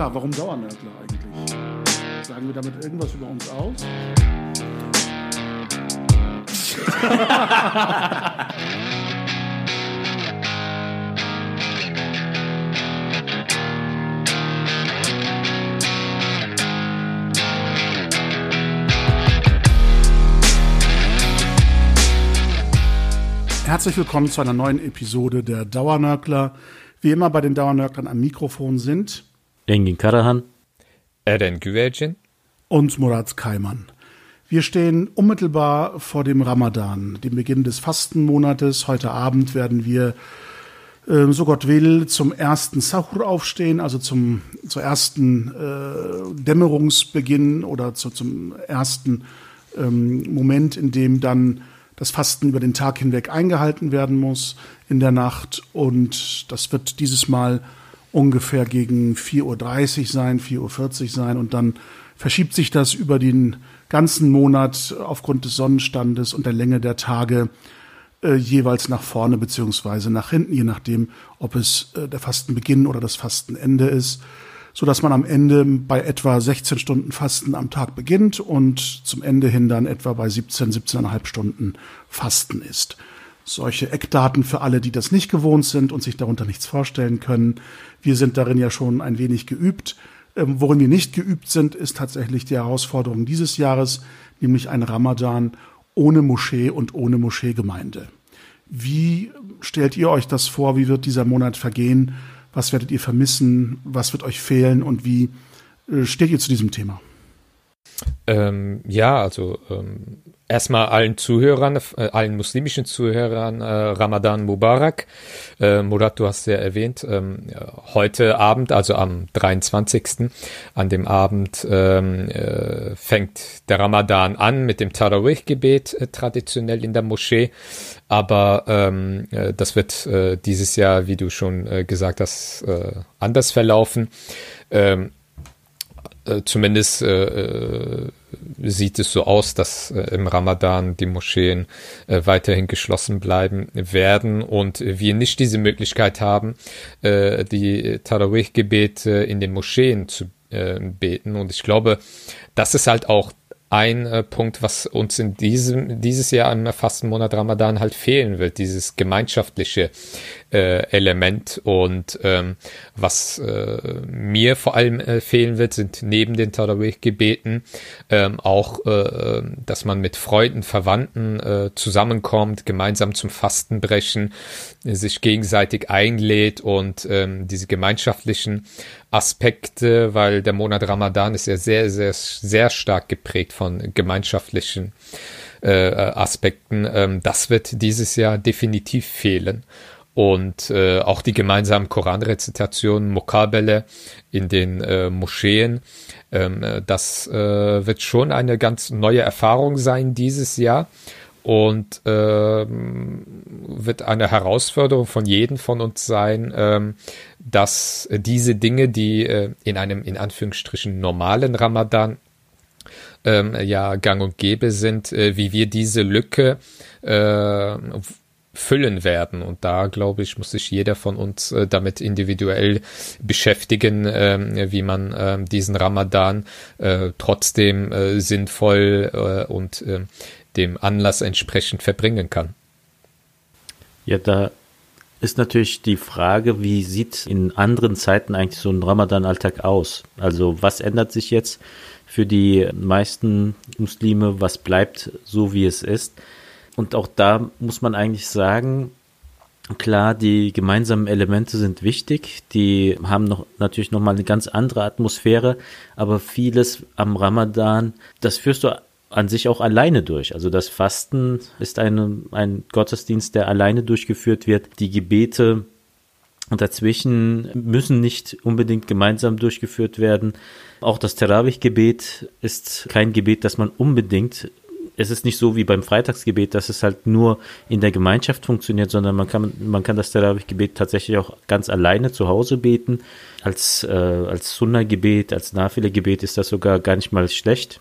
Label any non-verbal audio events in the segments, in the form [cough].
Klar, warum Dauernörgler eigentlich? Sagen wir damit irgendwas über uns aus? Herzlich willkommen zu einer neuen Episode der Dauernörgler. Wie immer bei den Dauernörglern am Mikrofon sind Engin Karahan, Eren Güvercin und Murat Kaiman. Wir stehen unmittelbar vor dem Ramadan, dem Beginn des Fastenmonates. Heute Abend werden wir, äh, so Gott will, zum ersten Sahur aufstehen, also zum, zur ersten äh, Dämmerungsbeginn oder zu, zum ersten ähm, Moment, in dem dann das Fasten über den Tag hinweg eingehalten werden muss in der Nacht. Und das wird dieses Mal ungefähr gegen 4.30 Uhr sein, 4.40 Uhr sein. Und dann verschiebt sich das über den ganzen Monat aufgrund des Sonnenstandes und der Länge der Tage äh, jeweils nach vorne beziehungsweise nach hinten, je nachdem, ob es äh, der Fastenbeginn oder das Fastenende ist, so dass man am Ende bei etwa 16 Stunden Fasten am Tag beginnt und zum Ende hin dann etwa bei 17, 17,5 Stunden Fasten ist. Solche Eckdaten für alle, die das nicht gewohnt sind und sich darunter nichts vorstellen können. Wir sind darin ja schon ein wenig geübt. Ähm, worin wir nicht geübt sind, ist tatsächlich die Herausforderung dieses Jahres, nämlich ein Ramadan ohne Moschee und ohne Moscheegemeinde. Wie stellt ihr euch das vor? Wie wird dieser Monat vergehen? Was werdet ihr vermissen? Was wird euch fehlen? Und wie äh, steht ihr zu diesem Thema? Ähm, ja, also ähm, erstmal allen Zuhörern, äh, allen muslimischen Zuhörern äh, Ramadan Mubarak. Äh, Murat, du hast ja erwähnt, ähm, heute Abend, also am 23. an dem Abend ähm, äh, fängt der Ramadan an mit dem Tarawih-Gebet äh, traditionell in der Moschee. Aber ähm, äh, das wird äh, dieses Jahr, wie du schon äh, gesagt hast, äh, anders verlaufen. Ähm, äh, zumindest äh, äh, sieht es so aus, dass äh, im Ramadan die Moscheen äh, weiterhin geschlossen bleiben werden und wir nicht diese Möglichkeit haben, äh, die Tarawih-Gebete in den Moscheen zu äh, beten. Und ich glaube, das ist halt auch ein äh, Punkt, was uns in diesem dieses Jahr im Fastenmonat Ramadan halt fehlen wird, dieses gemeinschaftliche äh, Element und ähm, was äh, mir vor allem äh, fehlen wird, sind neben den Tarawih-Gebeten ähm, auch, äh, dass man mit Freunden, Verwandten äh, zusammenkommt, gemeinsam zum Fasten brechen, sich gegenseitig einlädt und ähm, diese gemeinschaftlichen Aspekte, weil der Monat Ramadan ist ja sehr, sehr, sehr stark geprägt von gemeinschaftlichen äh, Aspekten. Ähm, das wird dieses Jahr definitiv fehlen. Und äh, auch die gemeinsamen Koranrezitationen, Mokabele in den äh, Moscheen, ähm, das äh, wird schon eine ganz neue Erfahrung sein dieses Jahr. Und ähm, wird eine Herausforderung von jedem von uns sein, ähm, dass diese Dinge, die äh, in einem in Anführungsstrichen normalen Ramadan ähm, ja gang und gäbe sind, äh, wie wir diese Lücke äh, füllen werden. Und da, glaube ich, muss sich jeder von uns äh, damit individuell beschäftigen, äh, wie man äh, diesen Ramadan äh, trotzdem äh, sinnvoll äh, und äh, dem Anlass entsprechend verbringen kann. Ja, da ist natürlich die Frage, wie sieht in anderen Zeiten eigentlich so ein Ramadan-Alltag aus? Also was ändert sich jetzt für die meisten Muslime? Was bleibt so, wie es ist? Und auch da muss man eigentlich sagen, Klar, die gemeinsamen Elemente sind wichtig. Die haben noch natürlich noch mal eine ganz andere Atmosphäre. Aber vieles am Ramadan, das führst du an sich auch alleine durch. Also das Fasten ist eine, ein Gottesdienst, der alleine durchgeführt wird. Die Gebete dazwischen müssen nicht unbedingt gemeinsam durchgeführt werden. Auch das Terawih-Gebet ist kein Gebet, das man unbedingt es ist nicht so wie beim Freitagsgebet, dass es halt nur in der Gemeinschaft funktioniert, sondern man kann, man kann das Terawih-Gebet tatsächlich auch ganz alleine zu Hause beten. Als, äh, als Sunna-Gebet, als Nafile-Gebet ist das sogar gar nicht mal schlecht.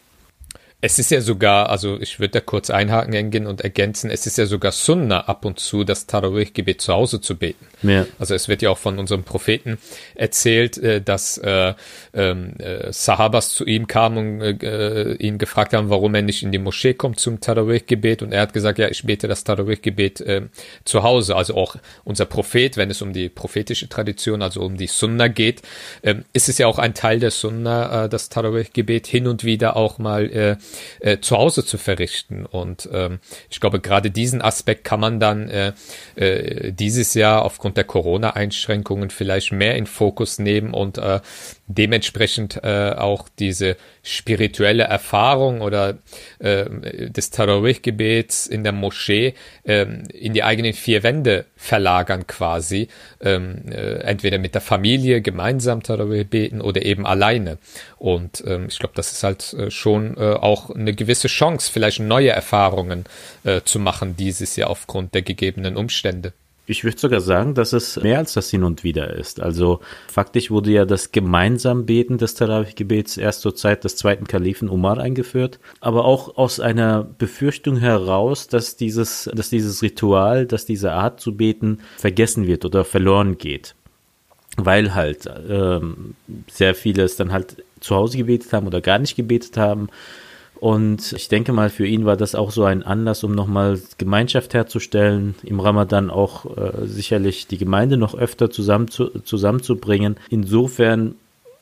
Es ist ja sogar, also ich würde da kurz einhaken Engin, und ergänzen, es ist ja sogar Sunna ab und zu, das Tarawih-Gebet zu Hause zu beten. Ja. Also es wird ja auch von unserem Propheten erzählt, äh, dass äh, ähm, äh, Sahabas zu ihm kamen und äh, ihn gefragt haben, warum er nicht in die Moschee kommt zum Tarawih-Gebet und er hat gesagt, ja, ich bete das Tarawih-Gebet äh, zu Hause. Also auch unser Prophet, wenn es um die prophetische Tradition, also um die Sunna geht, äh, ist es ja auch ein Teil der Sunna, äh, das Tarawih-Gebet hin und wieder auch mal äh, äh, zu Hause zu verrichten. Und ähm, ich glaube, gerade diesen Aspekt kann man dann äh, äh, dieses Jahr aufgrund der Corona-Einschränkungen vielleicht mehr in Fokus nehmen und äh, dementsprechend äh, auch diese spirituelle Erfahrung oder äh, des Tarawih-Gebets in der Moschee äh, in die eigenen vier Wände verlagern quasi, ähm, äh, entweder mit der Familie gemeinsam Tarawih beten oder eben alleine. Und ähm, ich glaube, das ist halt äh, schon äh, auch eine gewisse Chance, vielleicht neue Erfahrungen äh, zu machen dieses Jahr aufgrund der gegebenen Umstände. Ich würde sogar sagen, dass es mehr als das Hin und Wieder ist. Also faktisch wurde ja das gemeinsam Beten des Tarawih-Gebets erst zur Zeit des zweiten Kalifen Umar eingeführt, aber auch aus einer Befürchtung heraus, dass dieses, dass dieses Ritual, dass diese Art zu beten vergessen wird oder verloren geht. Weil halt ähm, sehr viele es dann halt zu Hause gebetet haben oder gar nicht gebetet haben und ich denke mal, für ihn war das auch so ein Anlass, um nochmal Gemeinschaft herzustellen, im Ramadan auch äh, sicherlich die Gemeinde noch öfter zusammen zu, zusammenzubringen. Insofern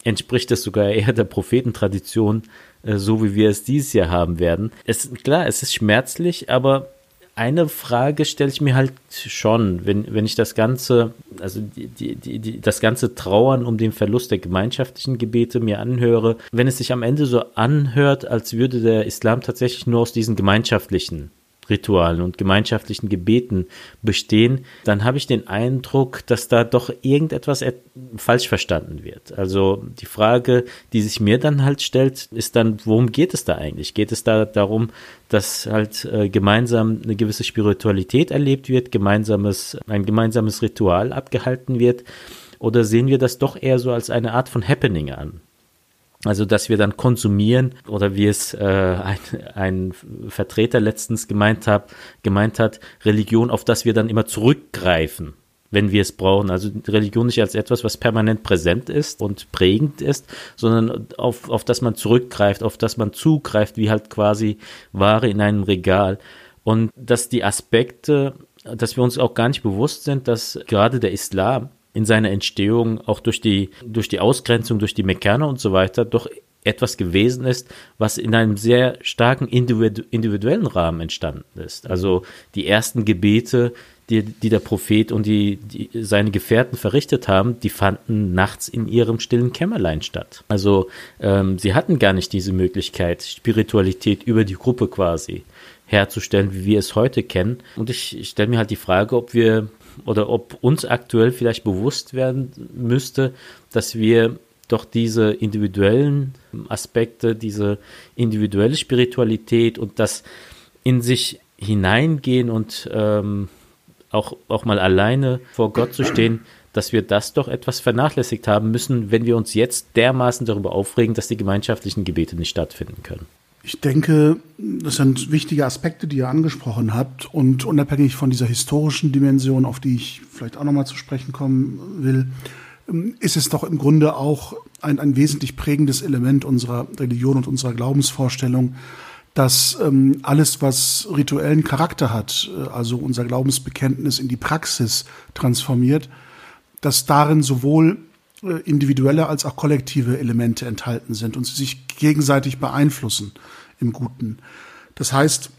entspricht es sogar eher der Prophetentradition, äh, so wie wir es dieses Jahr haben werden. Es, klar, es ist schmerzlich, aber eine Frage stelle ich mir halt schon, wenn, wenn ich das ganze, also die, die, die, das ganze Trauern um den Verlust der gemeinschaftlichen Gebete mir anhöre, wenn es sich am Ende so anhört, als würde der Islam tatsächlich nur aus diesen gemeinschaftlichen Ritualen und gemeinschaftlichen Gebeten bestehen, dann habe ich den Eindruck, dass da doch irgendetwas falsch verstanden wird. Also die Frage, die sich mir dann halt stellt, ist dann, worum geht es da eigentlich? Geht es da darum, dass halt äh, gemeinsam eine gewisse Spiritualität erlebt wird, gemeinsames, ein gemeinsames Ritual abgehalten wird? Oder sehen wir das doch eher so als eine Art von Happening an? Also, dass wir dann konsumieren oder wie es äh, ein, ein Vertreter letztens gemeint, hab, gemeint hat, Religion, auf das wir dann immer zurückgreifen, wenn wir es brauchen. Also Religion nicht als etwas, was permanent präsent ist und prägend ist, sondern auf, auf das man zurückgreift, auf das man zugreift, wie halt quasi Ware in einem Regal. Und dass die Aspekte, dass wir uns auch gar nicht bewusst sind, dass gerade der Islam in seiner Entstehung auch durch die, durch die Ausgrenzung, durch die Mekkaner und so weiter doch etwas gewesen ist, was in einem sehr starken individuellen Rahmen entstanden ist. Also die ersten Gebete, die, die der Prophet und die, die, seine Gefährten verrichtet haben, die fanden nachts in ihrem stillen Kämmerlein statt. Also ähm, sie hatten gar nicht diese Möglichkeit, Spiritualität über die Gruppe quasi herzustellen, wie wir es heute kennen. Und ich, ich stelle mir halt die Frage, ob wir oder ob uns aktuell vielleicht bewusst werden müsste, dass wir doch diese individuellen Aspekte, diese individuelle Spiritualität und das in sich hineingehen und ähm, auch, auch mal alleine vor Gott zu stehen, dass wir das doch etwas vernachlässigt haben müssen, wenn wir uns jetzt dermaßen darüber aufregen, dass die gemeinschaftlichen Gebete nicht stattfinden können. Ich denke, das sind wichtige Aspekte, die ihr angesprochen habt. Und unabhängig von dieser historischen Dimension, auf die ich vielleicht auch nochmal zu sprechen kommen will, ist es doch im Grunde auch ein, ein wesentlich prägendes Element unserer Religion und unserer Glaubensvorstellung, dass ähm, alles, was rituellen Charakter hat, äh, also unser Glaubensbekenntnis in die Praxis transformiert, dass darin sowohl individuelle als auch kollektive Elemente enthalten sind und sie sich gegenseitig beeinflussen im Guten. Das heißt,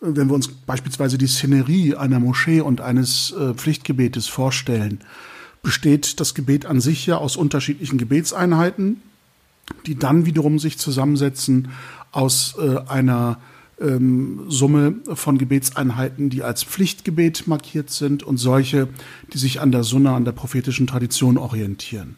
wenn wir uns beispielsweise die Szenerie einer Moschee und eines äh, Pflichtgebetes vorstellen, besteht das Gebet an sich ja aus unterschiedlichen Gebetseinheiten, die dann wiederum sich zusammensetzen aus äh, einer ähm, Summe von Gebetseinheiten, die als Pflichtgebet markiert sind und solche, die sich an der Sunna, an der prophetischen Tradition orientieren.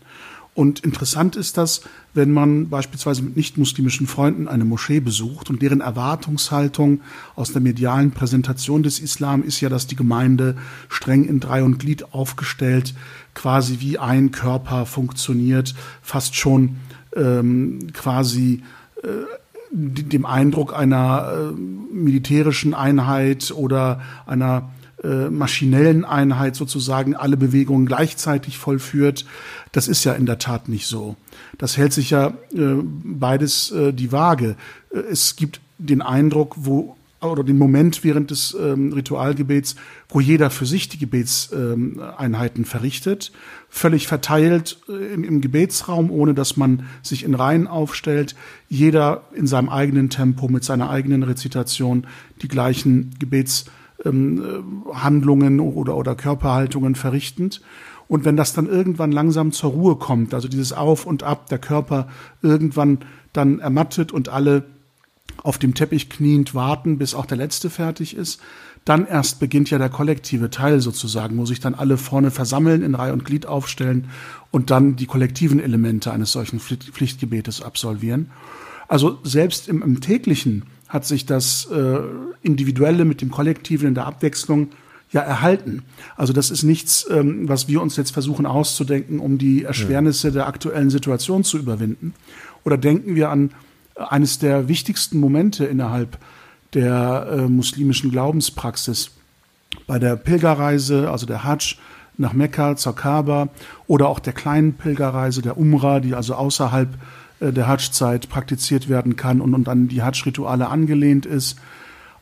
Und interessant ist das, wenn man beispielsweise mit nicht-muslimischen Freunden eine Moschee besucht und deren Erwartungshaltung aus der medialen Präsentation des Islam ist ja, dass die Gemeinde streng in Drei und Glied aufgestellt, quasi wie ein Körper funktioniert, fast schon ähm, quasi äh, dem Eindruck einer äh, militärischen Einheit oder einer äh, maschinellen Einheit sozusagen alle Bewegungen gleichzeitig vollführt. Das ist ja in der Tat nicht so. Das hält sich ja äh, beides die Waage. Es gibt den Eindruck, wo oder den Moment während des ähm, Ritualgebets, wo jeder für sich die Gebetseinheiten verrichtet, völlig verteilt äh, im, im, Gebetsraum, ohne dass man sich in Reihen aufstellt, jeder in seinem eigenen Tempo mit seiner eigenen Rezitation die gleichen Gebetshandlungen ähm, oder, oder Körperhaltungen verrichtend. Und wenn das dann irgendwann langsam zur Ruhe kommt, also dieses Auf und Ab, der Körper irgendwann dann ermattet und alle auf dem Teppich kniend warten, bis auch der letzte fertig ist. Dann erst beginnt ja der kollektive Teil sozusagen, wo sich dann alle vorne versammeln, in Reihe und Glied aufstellen und dann die kollektiven Elemente eines solchen Pflichtgebetes absolvieren. Also selbst im, im täglichen hat sich das äh, Individuelle mit dem Kollektiven in der Abwechslung ja erhalten. Also das ist nichts, ähm, was wir uns jetzt versuchen auszudenken, um die Erschwernisse der aktuellen Situation zu überwinden. Oder denken wir an eines der wichtigsten Momente innerhalb der äh, muslimischen Glaubenspraxis. Bei der Pilgerreise, also der Hajj nach Mekka zur Kaaba oder auch der kleinen Pilgerreise, der Umrah, die also außerhalb äh, der Hajj-Zeit praktiziert werden kann und, und an die Hajj-Rituale angelehnt ist.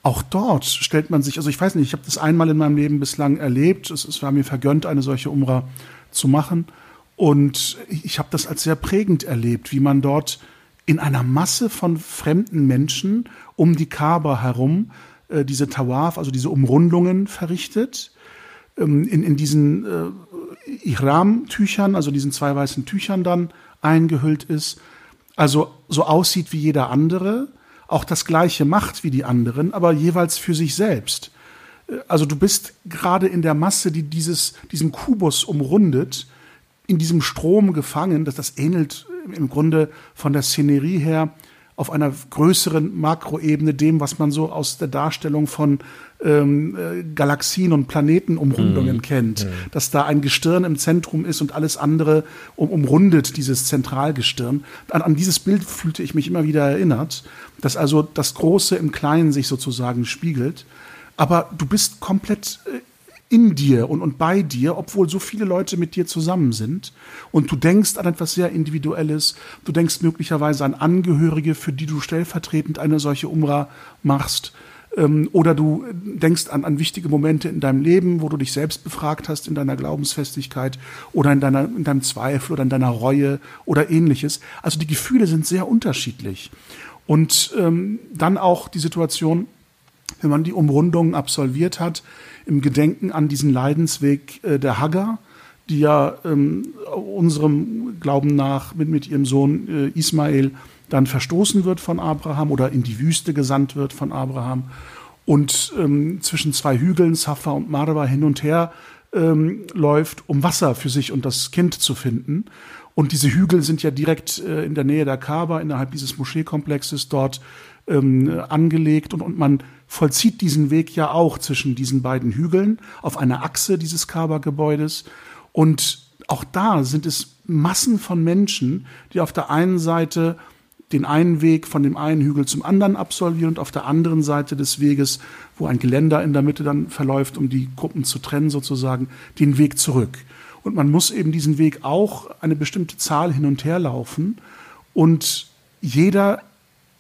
Auch dort stellt man sich, also ich weiß nicht, ich habe das einmal in meinem Leben bislang erlebt. Es, es war mir vergönnt, eine solche Umrah zu machen. Und ich habe das als sehr prägend erlebt, wie man dort in einer Masse von fremden Menschen um die Kaaba herum äh, diese Tawaf, also diese Umrundungen verrichtet, ähm, in, in diesen äh, Ihram-Tüchern, also diesen zwei weißen Tüchern dann eingehüllt ist, also so aussieht wie jeder andere, auch das Gleiche macht wie die anderen, aber jeweils für sich selbst. Äh, also du bist gerade in der Masse, die dieses, diesen Kubus umrundet, in diesem Strom gefangen, dass das ähnelt im Grunde von der Szenerie her auf einer größeren Makroebene dem, was man so aus der Darstellung von ähm, äh, Galaxien und Planetenumrundungen mm. kennt. Mm. Dass da ein Gestirn im Zentrum ist und alles andere um, umrundet dieses Zentralgestirn. An, an dieses Bild fühlte ich mich immer wieder erinnert, dass also das Große im Kleinen sich sozusagen spiegelt. Aber du bist komplett äh, in dir und, und bei dir, obwohl so viele Leute mit dir zusammen sind. Und du denkst an etwas sehr Individuelles. Du denkst möglicherweise an Angehörige, für die du stellvertretend eine solche Umrah machst. Ähm, oder du denkst an, an wichtige Momente in deinem Leben, wo du dich selbst befragt hast in deiner Glaubensfestigkeit oder in, deiner, in deinem Zweifel oder in deiner Reue oder ähnliches. Also die Gefühle sind sehr unterschiedlich. Und ähm, dann auch die Situation, wenn man die Umrundung absolviert hat, im Gedenken an diesen Leidensweg äh, der Hagar, die ja ähm, unserem Glauben nach mit, mit ihrem Sohn äh, Ismael dann verstoßen wird von Abraham oder in die Wüste gesandt wird von Abraham und ähm, zwischen zwei Hügeln, Safa und Marwa, hin und her ähm, läuft, um Wasser für sich und das Kind zu finden. Und diese Hügel sind ja direkt äh, in der Nähe der Kaaba, innerhalb dieses Moscheekomplexes dort ähm, angelegt und, und man vollzieht diesen Weg ja auch zwischen diesen beiden Hügeln auf einer Achse dieses Kaaba-Gebäudes. Und auch da sind es Massen von Menschen, die auf der einen Seite den einen Weg von dem einen Hügel zum anderen absolvieren und auf der anderen Seite des Weges, wo ein Geländer in der Mitte dann verläuft, um die Gruppen zu trennen sozusagen, den Weg zurück. Und man muss eben diesen Weg auch eine bestimmte Zahl hin und her laufen und jeder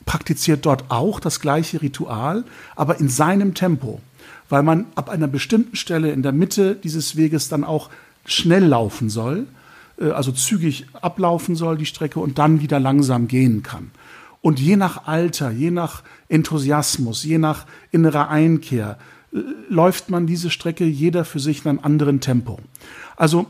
praktiziert dort auch das gleiche Ritual, aber in seinem Tempo, weil man ab einer bestimmten Stelle in der Mitte dieses Weges dann auch schnell laufen soll, äh, also zügig ablaufen soll die Strecke und dann wieder langsam gehen kann. Und je nach Alter, je nach Enthusiasmus, je nach innerer Einkehr äh, läuft man diese Strecke jeder für sich in einem anderen Tempo. Also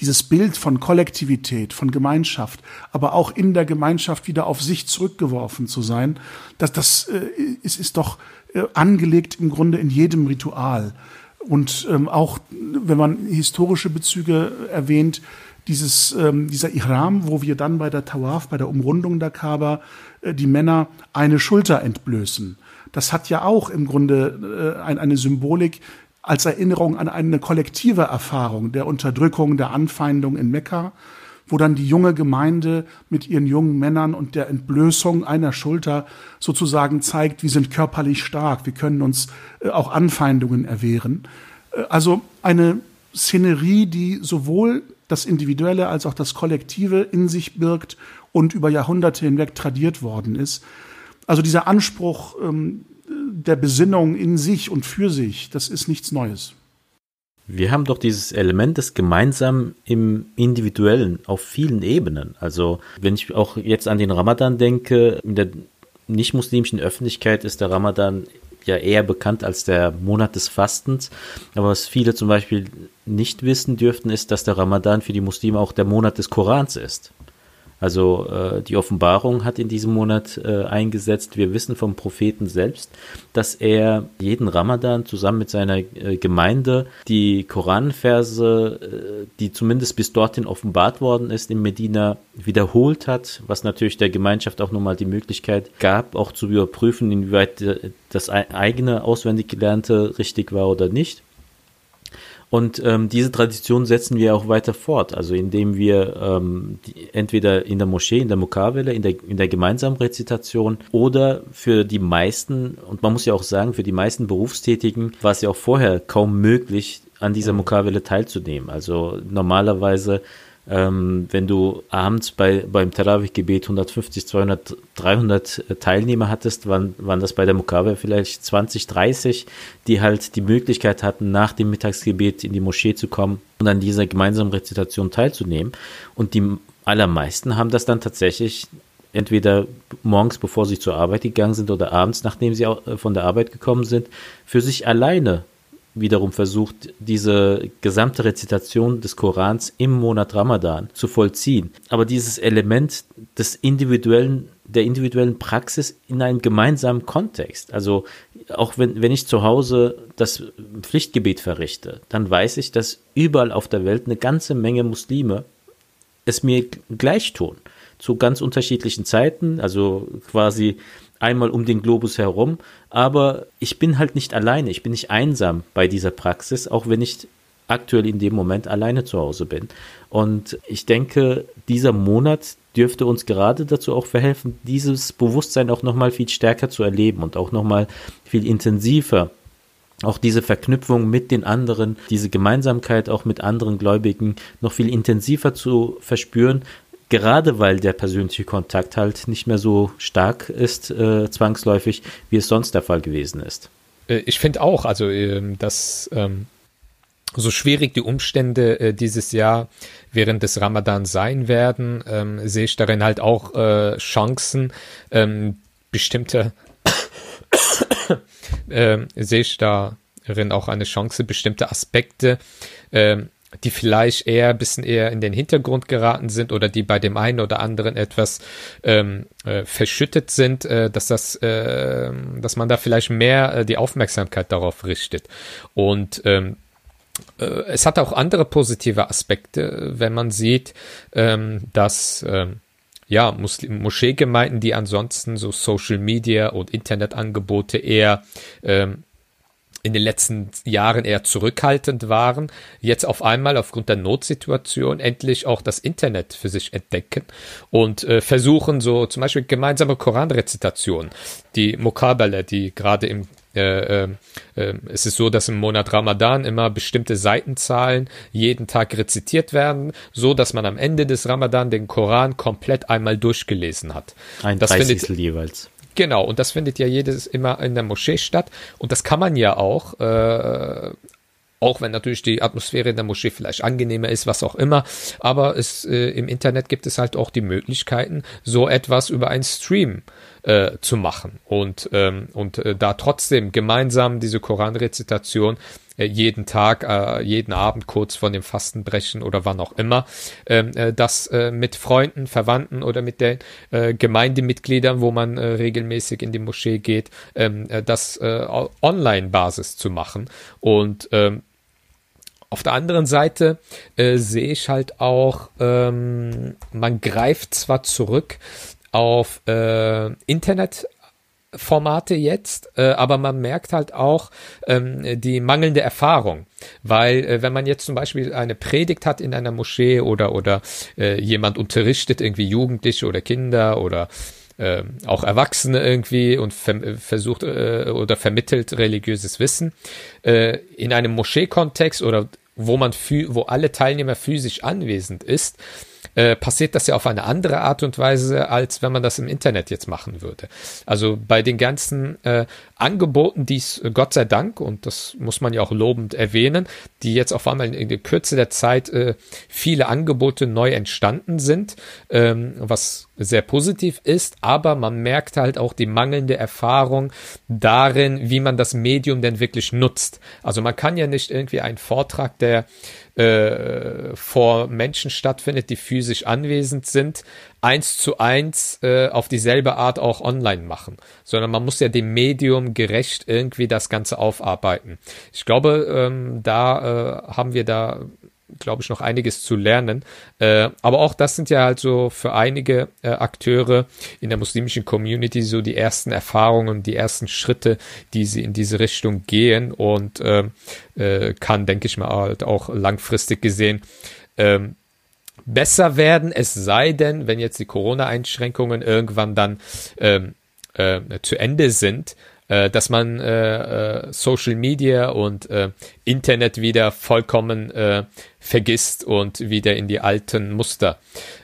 dieses Bild von Kollektivität, von Gemeinschaft, aber auch in der Gemeinschaft wieder auf sich zurückgeworfen zu sein, das, das äh, ist, ist doch äh, angelegt im Grunde in jedem Ritual. Und ähm, auch wenn man historische Bezüge erwähnt, dieses, ähm, dieser Ihram, wo wir dann bei der Tawaf, bei der Umrundung der Kaaba, äh, die Männer eine Schulter entblößen. Das hat ja auch im Grunde äh, ein, eine Symbolik, als Erinnerung an eine kollektive Erfahrung der Unterdrückung, der Anfeindung in Mekka wo dann die junge Gemeinde mit ihren jungen Männern und der Entblößung einer Schulter sozusagen zeigt, wir sind körperlich stark, wir können uns äh, auch Anfeindungen erwehren. Äh, also eine Szenerie, die sowohl das Individuelle als auch das Kollektive in sich birgt und über Jahrhunderte hinweg tradiert worden ist. Also dieser Anspruch ähm, der Besinnung in sich und für sich, das ist nichts Neues. Wir haben doch dieses Element des Gemeinsamen im Individuellen auf vielen Ebenen. Also wenn ich auch jetzt an den Ramadan denke, in der nicht-muslimischen Öffentlichkeit ist der Ramadan ja eher bekannt als der Monat des Fastens. Aber was viele zum Beispiel nicht wissen dürften, ist, dass der Ramadan für die Muslime auch der Monat des Korans ist. Also äh, die Offenbarung hat in diesem Monat äh, eingesetzt. Wir wissen vom Propheten selbst, dass er jeden Ramadan zusammen mit seiner äh, Gemeinde die Koranverse, äh, die zumindest bis dorthin offenbart worden ist, in Medina wiederholt hat, was natürlich der Gemeinschaft auch nochmal die Möglichkeit gab, auch zu überprüfen, inwieweit äh, das eigene auswendig gelernte richtig war oder nicht. Und ähm, diese Tradition setzen wir auch weiter fort, also indem wir ähm, die, entweder in der Moschee, in der Mukawele, in der, in der gemeinsamen Rezitation oder für die meisten, und man muss ja auch sagen, für die meisten Berufstätigen war es ja auch vorher kaum möglich, an dieser Mukawele teilzunehmen. Also normalerweise ähm, wenn du abends bei, beim Tarawih-Gebet 150, 200, 300 Teilnehmer hattest, waren, waren das bei der Mukabe vielleicht 20, 30, die halt die Möglichkeit hatten, nach dem Mittagsgebet in die Moschee zu kommen und an dieser gemeinsamen Rezitation teilzunehmen. Und die allermeisten haben das dann tatsächlich entweder morgens, bevor sie zur Arbeit gegangen sind, oder abends, nachdem sie von der Arbeit gekommen sind, für sich alleine wiederum versucht, diese gesamte Rezitation des Korans im Monat Ramadan zu vollziehen. Aber dieses Element des individuellen, der individuellen Praxis in einem gemeinsamen Kontext. Also auch wenn, wenn ich zu Hause das Pflichtgebet verrichte, dann weiß ich, dass überall auf der Welt eine ganze Menge Muslime es mir gleich tun. Zu ganz unterschiedlichen Zeiten, also quasi einmal um den Globus herum, aber ich bin halt nicht alleine, ich bin nicht einsam bei dieser Praxis, auch wenn ich aktuell in dem Moment alleine zu Hause bin. Und ich denke, dieser Monat dürfte uns gerade dazu auch verhelfen, dieses Bewusstsein auch nochmal viel stärker zu erleben und auch nochmal viel intensiver auch diese Verknüpfung mit den anderen, diese Gemeinsamkeit auch mit anderen Gläubigen noch viel intensiver zu verspüren, gerade weil der persönliche Kontakt halt nicht mehr so stark ist, äh, zwangsläufig, wie es sonst der Fall gewesen ist. Äh, ich finde auch, also ähm, dass ähm, so schwierig die Umstände äh, dieses Jahr während des Ramadan sein werden, ähm, sehe ich darin halt auch äh, Chancen, ähm, bestimmte [coughs] äh, sehe ich darin auch eine Chance, bestimmte Aspekte ähm, die vielleicht eher ein bisschen eher in den Hintergrund geraten sind oder die bei dem einen oder anderen etwas ähm, äh, verschüttet sind, äh, dass das, äh, dass man da vielleicht mehr äh, die Aufmerksamkeit darauf richtet. Und ähm, äh, es hat auch andere positive Aspekte, wenn man sieht, ähm, dass ähm, ja, Muslim Moscheegemeinden, die ansonsten so Social Media und Internetangebote eher ähm, in den letzten Jahren eher zurückhaltend waren, jetzt auf einmal aufgrund der Notsituation endlich auch das Internet für sich entdecken und äh, versuchen so zum Beispiel gemeinsame Koranrezitation, die Mokabele, die gerade im äh, äh, äh, es ist so, dass im Monat Ramadan immer bestimmte Seitenzahlen jeden Tag rezitiert werden, so dass man am Ende des Ramadan den Koran komplett einmal durchgelesen hat. Ein das findet, jeweils. Genau, und das findet ja jedes immer in der Moschee statt. Und das kann man ja auch, äh, auch wenn natürlich die Atmosphäre in der Moschee vielleicht angenehmer ist, was auch immer. Aber es, äh, im Internet gibt es halt auch die Möglichkeiten, so etwas über einen Stream äh, zu machen und, ähm, und äh, da trotzdem gemeinsam diese Koranrezitation äh, jeden Tag, äh, jeden Abend kurz vor dem Fastenbrechen oder wann auch immer, ähm, äh, das äh, mit Freunden, Verwandten oder mit den äh, Gemeindemitgliedern, wo man äh, regelmäßig in die Moschee geht, ähm, äh, das äh, Online-Basis zu machen. Und ähm, auf der anderen Seite äh, sehe ich halt auch, ähm, man greift zwar zurück auf äh, Internet Online-Formate jetzt, äh, aber man merkt halt auch ähm, die mangelnde Erfahrung. Weil äh, wenn man jetzt zum Beispiel eine Predigt hat in einer Moschee oder, oder äh, jemand unterrichtet irgendwie Jugendliche oder Kinder oder äh, auch Erwachsene irgendwie und ver versucht äh, oder vermittelt religiöses Wissen äh, in einem Moscheekontext oder wo man wo alle Teilnehmer physisch anwesend ist, äh, passiert das ja auf eine andere Art und Weise, als wenn man das im Internet jetzt machen würde. Also bei den ganzen äh, Angeboten, die es äh, Gott sei Dank, und das muss man ja auch lobend erwähnen, die jetzt auf einmal in der Kürze der Zeit äh, viele Angebote neu entstanden sind, ähm, was sehr positiv ist, aber man merkt halt auch die mangelnde Erfahrung darin, wie man das Medium denn wirklich nutzt. Also man kann ja nicht irgendwie einen Vortrag, der äh, vor Menschen stattfindet, die physisch anwesend sind, eins zu eins äh, auf dieselbe Art auch online machen, sondern man muss ja dem Medium gerecht irgendwie das Ganze aufarbeiten. Ich glaube, ähm, da äh, haben wir da glaube ich, noch einiges zu lernen. Äh, aber auch das sind ja halt so für einige äh, Akteure in der muslimischen Community so die ersten Erfahrungen, die ersten Schritte, die sie in diese Richtung gehen und äh, äh kann, denke ich mal, halt auch langfristig gesehen ähm, besser werden, es sei denn, wenn jetzt die Corona-Einschränkungen irgendwann dann ähm, äh, zu Ende sind, äh, dass man äh, äh, Social Media und äh, Internet wieder vollkommen äh, vergisst und wieder in die alten Muster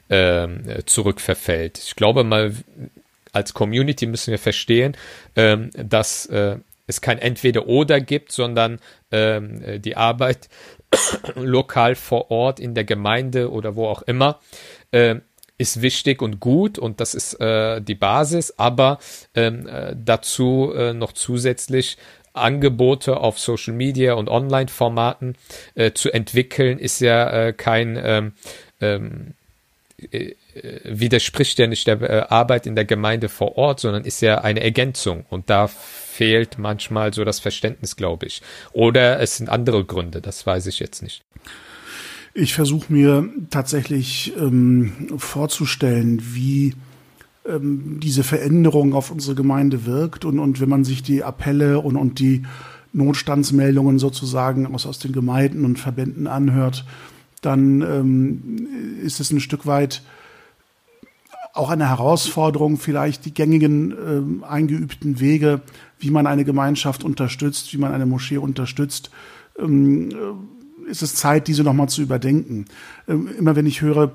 äh, zurückverfällt. Ich glaube mal, als Community müssen wir verstehen, äh, dass äh, es kein Entweder-Oder gibt, sondern äh, die Arbeit [coughs] lokal vor Ort in der Gemeinde oder wo auch immer ist wichtig und gut und das ist äh, die Basis, aber ähm, äh, dazu äh, noch zusätzlich Angebote auf Social Media und Online-Formaten äh, zu entwickeln, ist ja äh, kein ähm, ähm, äh, widerspricht ja nicht der äh, Arbeit in der Gemeinde vor Ort, sondern ist ja eine Ergänzung und da fehlt manchmal so das Verständnis, glaube ich. Oder es sind andere Gründe, das weiß ich jetzt nicht. Ich versuche mir tatsächlich ähm, vorzustellen, wie ähm, diese Veränderung auf unsere Gemeinde wirkt. Und, und wenn man sich die Appelle und, und die Notstandsmeldungen sozusagen aus, aus den Gemeinden und Verbänden anhört, dann ähm, ist es ein Stück weit auch eine Herausforderung, vielleicht die gängigen ähm, eingeübten Wege, wie man eine Gemeinschaft unterstützt, wie man eine Moschee unterstützt, ähm, ist es Zeit, diese nochmal zu überdenken. Ähm, immer wenn ich höre,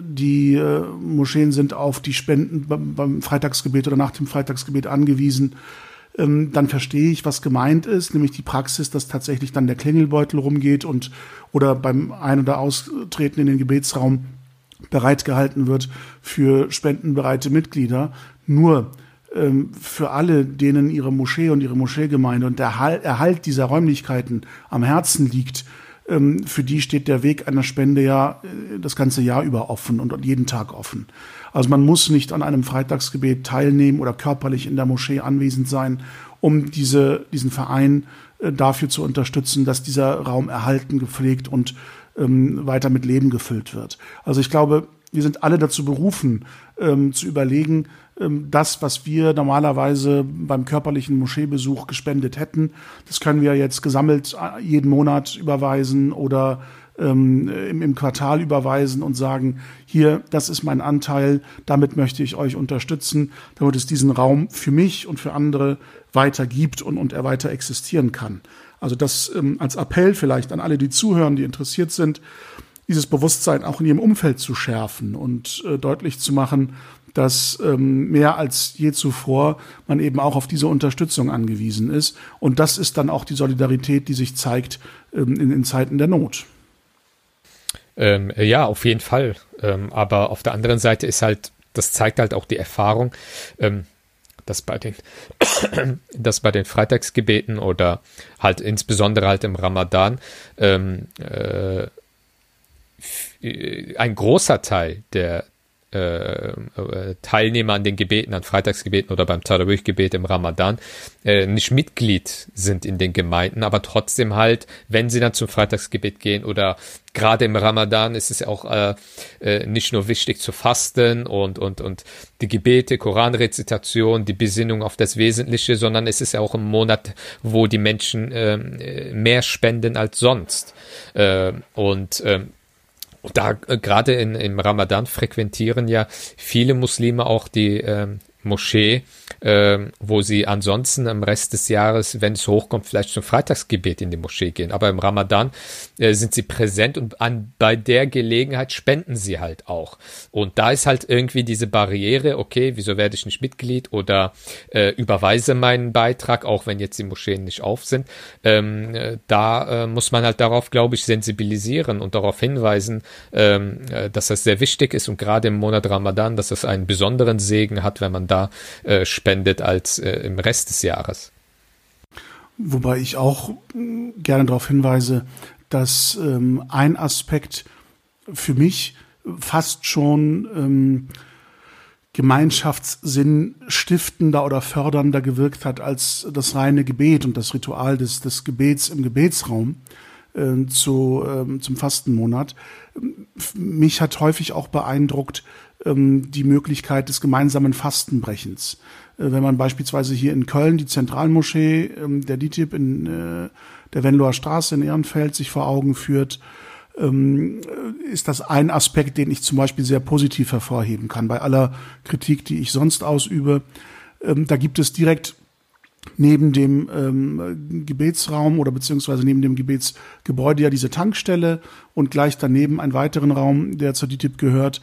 die äh, Moscheen sind auf die Spenden beim, Freitagsgebet oder nach dem Freitagsgebet angewiesen, ähm, dann verstehe ich, was gemeint ist, nämlich die Praxis, dass tatsächlich dann der Klingelbeutel rumgeht und oder beim Ein- oder Austreten in den Gebetsraum bereitgehalten wird für spendenbereite Mitglieder. Nur ähm, für alle, denen ihre Moschee und ihre Moscheegemeinde und der Erhalt dieser Räumlichkeiten am Herzen liegt, für die steht der Weg einer Spende ja äh, das ganze Jahr über offen und jeden Tag offen. Also man muss nicht an einem Freitagsgebet teilnehmen oder körperlich in der Moschee anwesend sein, um diese, diesen Verein äh, dafür zu unterstützen, dass dieser Raum erhalten, gepflegt und ähm, weiter mit Leben gefüllt wird. Also ich glaube, wir sind alle dazu berufen, ähm, zu überlegen, ähm, das, was wir normalerweise beim körperlichen Moscheebesuch gespendet hätten, das können wir jetzt gesammelt äh, jeden Monat überweisen oder ähm, im, im Quartal überweisen und sagen, hier, das ist mein Anteil, damit möchte ich euch unterstützen, damit es diesen Raum für mich und für andere weiter gibt und, und er weiter existieren kann. Also das ähm, als Appell vielleicht an alle, die zuhören, die interessiert sind, dieses Bewusstsein auch in ihrem Umfeld zu schärfen und äh, deutlich zu machen, dass ähm, mehr als je zuvor man eben auch auf diese Unterstützung angewiesen ist. Und das ist dann auch die Solidarität, die sich zeigt ähm, in, in Zeiten der Not. Ähm, ja, auf jeden Fall. Ähm, aber auf der anderen Seite ist halt, das zeigt halt auch die Erfahrung, ähm, dass bei den, [coughs] dass bei den Freitagsgebeten oder halt insbesondere halt im Ramadan ähm, äh, ein großer Teil der äh, äh, Teilnehmer an den Gebeten, an Freitagsgebeten oder beim Tarawih-Gebet im Ramadan äh, nicht Mitglied sind in den Gemeinden, aber trotzdem halt, wenn sie dann zum Freitagsgebet gehen oder gerade im Ramadan ist es auch nicht nur wichtig zu fasten und, und, und die Gebete, Koranrezitation, die Besinnung auf das Wesentliche, sondern es ist ja auch ein Monat, wo die Menschen ähm, äh, mehr spenden als sonst. Und äh, da äh, gerade im Ramadan frequentieren ja viele Muslime auch die äh, Moschee äh, wo sie ansonsten im Rest des Jahres, wenn es hochkommt, vielleicht zum Freitagsgebet in die Moschee gehen. Aber im Ramadan äh, sind sie präsent und an, bei der Gelegenheit spenden sie halt auch. Und da ist halt irgendwie diese Barriere, okay, wieso werde ich nicht Mitglied oder äh, überweise meinen Beitrag, auch wenn jetzt die Moscheen nicht auf sind. Ähm, äh, da äh, muss man halt darauf, glaube ich, sensibilisieren und darauf hinweisen, ähm, äh, dass das sehr wichtig ist und gerade im Monat Ramadan, dass das einen besonderen Segen hat, wenn man da äh, spendet als äh, im Rest des Jahres. Wobei ich auch gerne darauf hinweise, dass ähm, ein Aspekt für mich fast schon ähm, Gemeinschaftssinn stiftender oder fördernder gewirkt hat als das reine Gebet und das Ritual des, des Gebets im Gebetsraum äh, zu, äh, zum Fastenmonat. Mich hat häufig auch beeindruckt ähm, die Möglichkeit des gemeinsamen Fastenbrechens. Äh, wenn man beispielsweise hier in Köln die Zentralmoschee ähm, der DITIB in äh, der Venloer Straße in Ehrenfeld sich vor Augen führt, ähm, ist das ein Aspekt, den ich zum Beispiel sehr positiv hervorheben kann. Bei aller Kritik, die ich sonst ausübe, ähm, da gibt es direkt neben dem ähm, Gebetsraum oder beziehungsweise neben dem Gebetsgebäude ja diese Tankstelle und gleich daneben einen weiteren Raum, der zur DITIB gehört,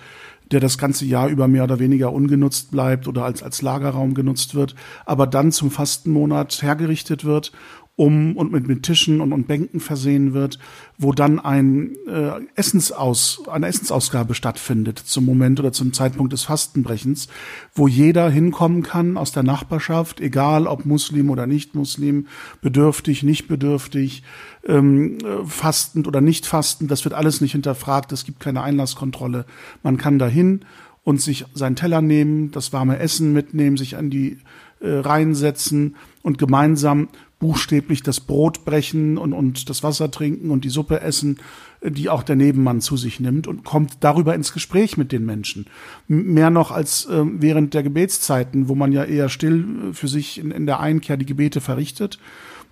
der das ganze Jahr über mehr oder weniger ungenutzt bleibt oder als, als Lagerraum genutzt wird, aber dann zum Fastenmonat hergerichtet wird um und mit, mit Tischen und, und Bänken versehen wird, wo dann ein äh, Essensaus, eine Essensausgabe stattfindet zum Moment oder zum Zeitpunkt des Fastenbrechens, wo jeder hinkommen kann aus der Nachbarschaft, egal ob Muslim oder nicht Muslim, bedürftig, nicht bedürftig, ähm, fastend oder nicht fastend, das wird alles nicht hinterfragt, es gibt keine Einlasskontrolle. Man kann dahin und sich seinen Teller nehmen, das warme Essen mitnehmen, sich an die äh, Reihen setzen und gemeinsam buchstäblich das Brot brechen und, und das Wasser trinken und die Suppe essen, die auch der Nebenmann zu sich nimmt und kommt darüber ins Gespräch mit den Menschen. Mehr noch als äh, während der Gebetszeiten, wo man ja eher still äh, für sich in, in der Einkehr die Gebete verrichtet.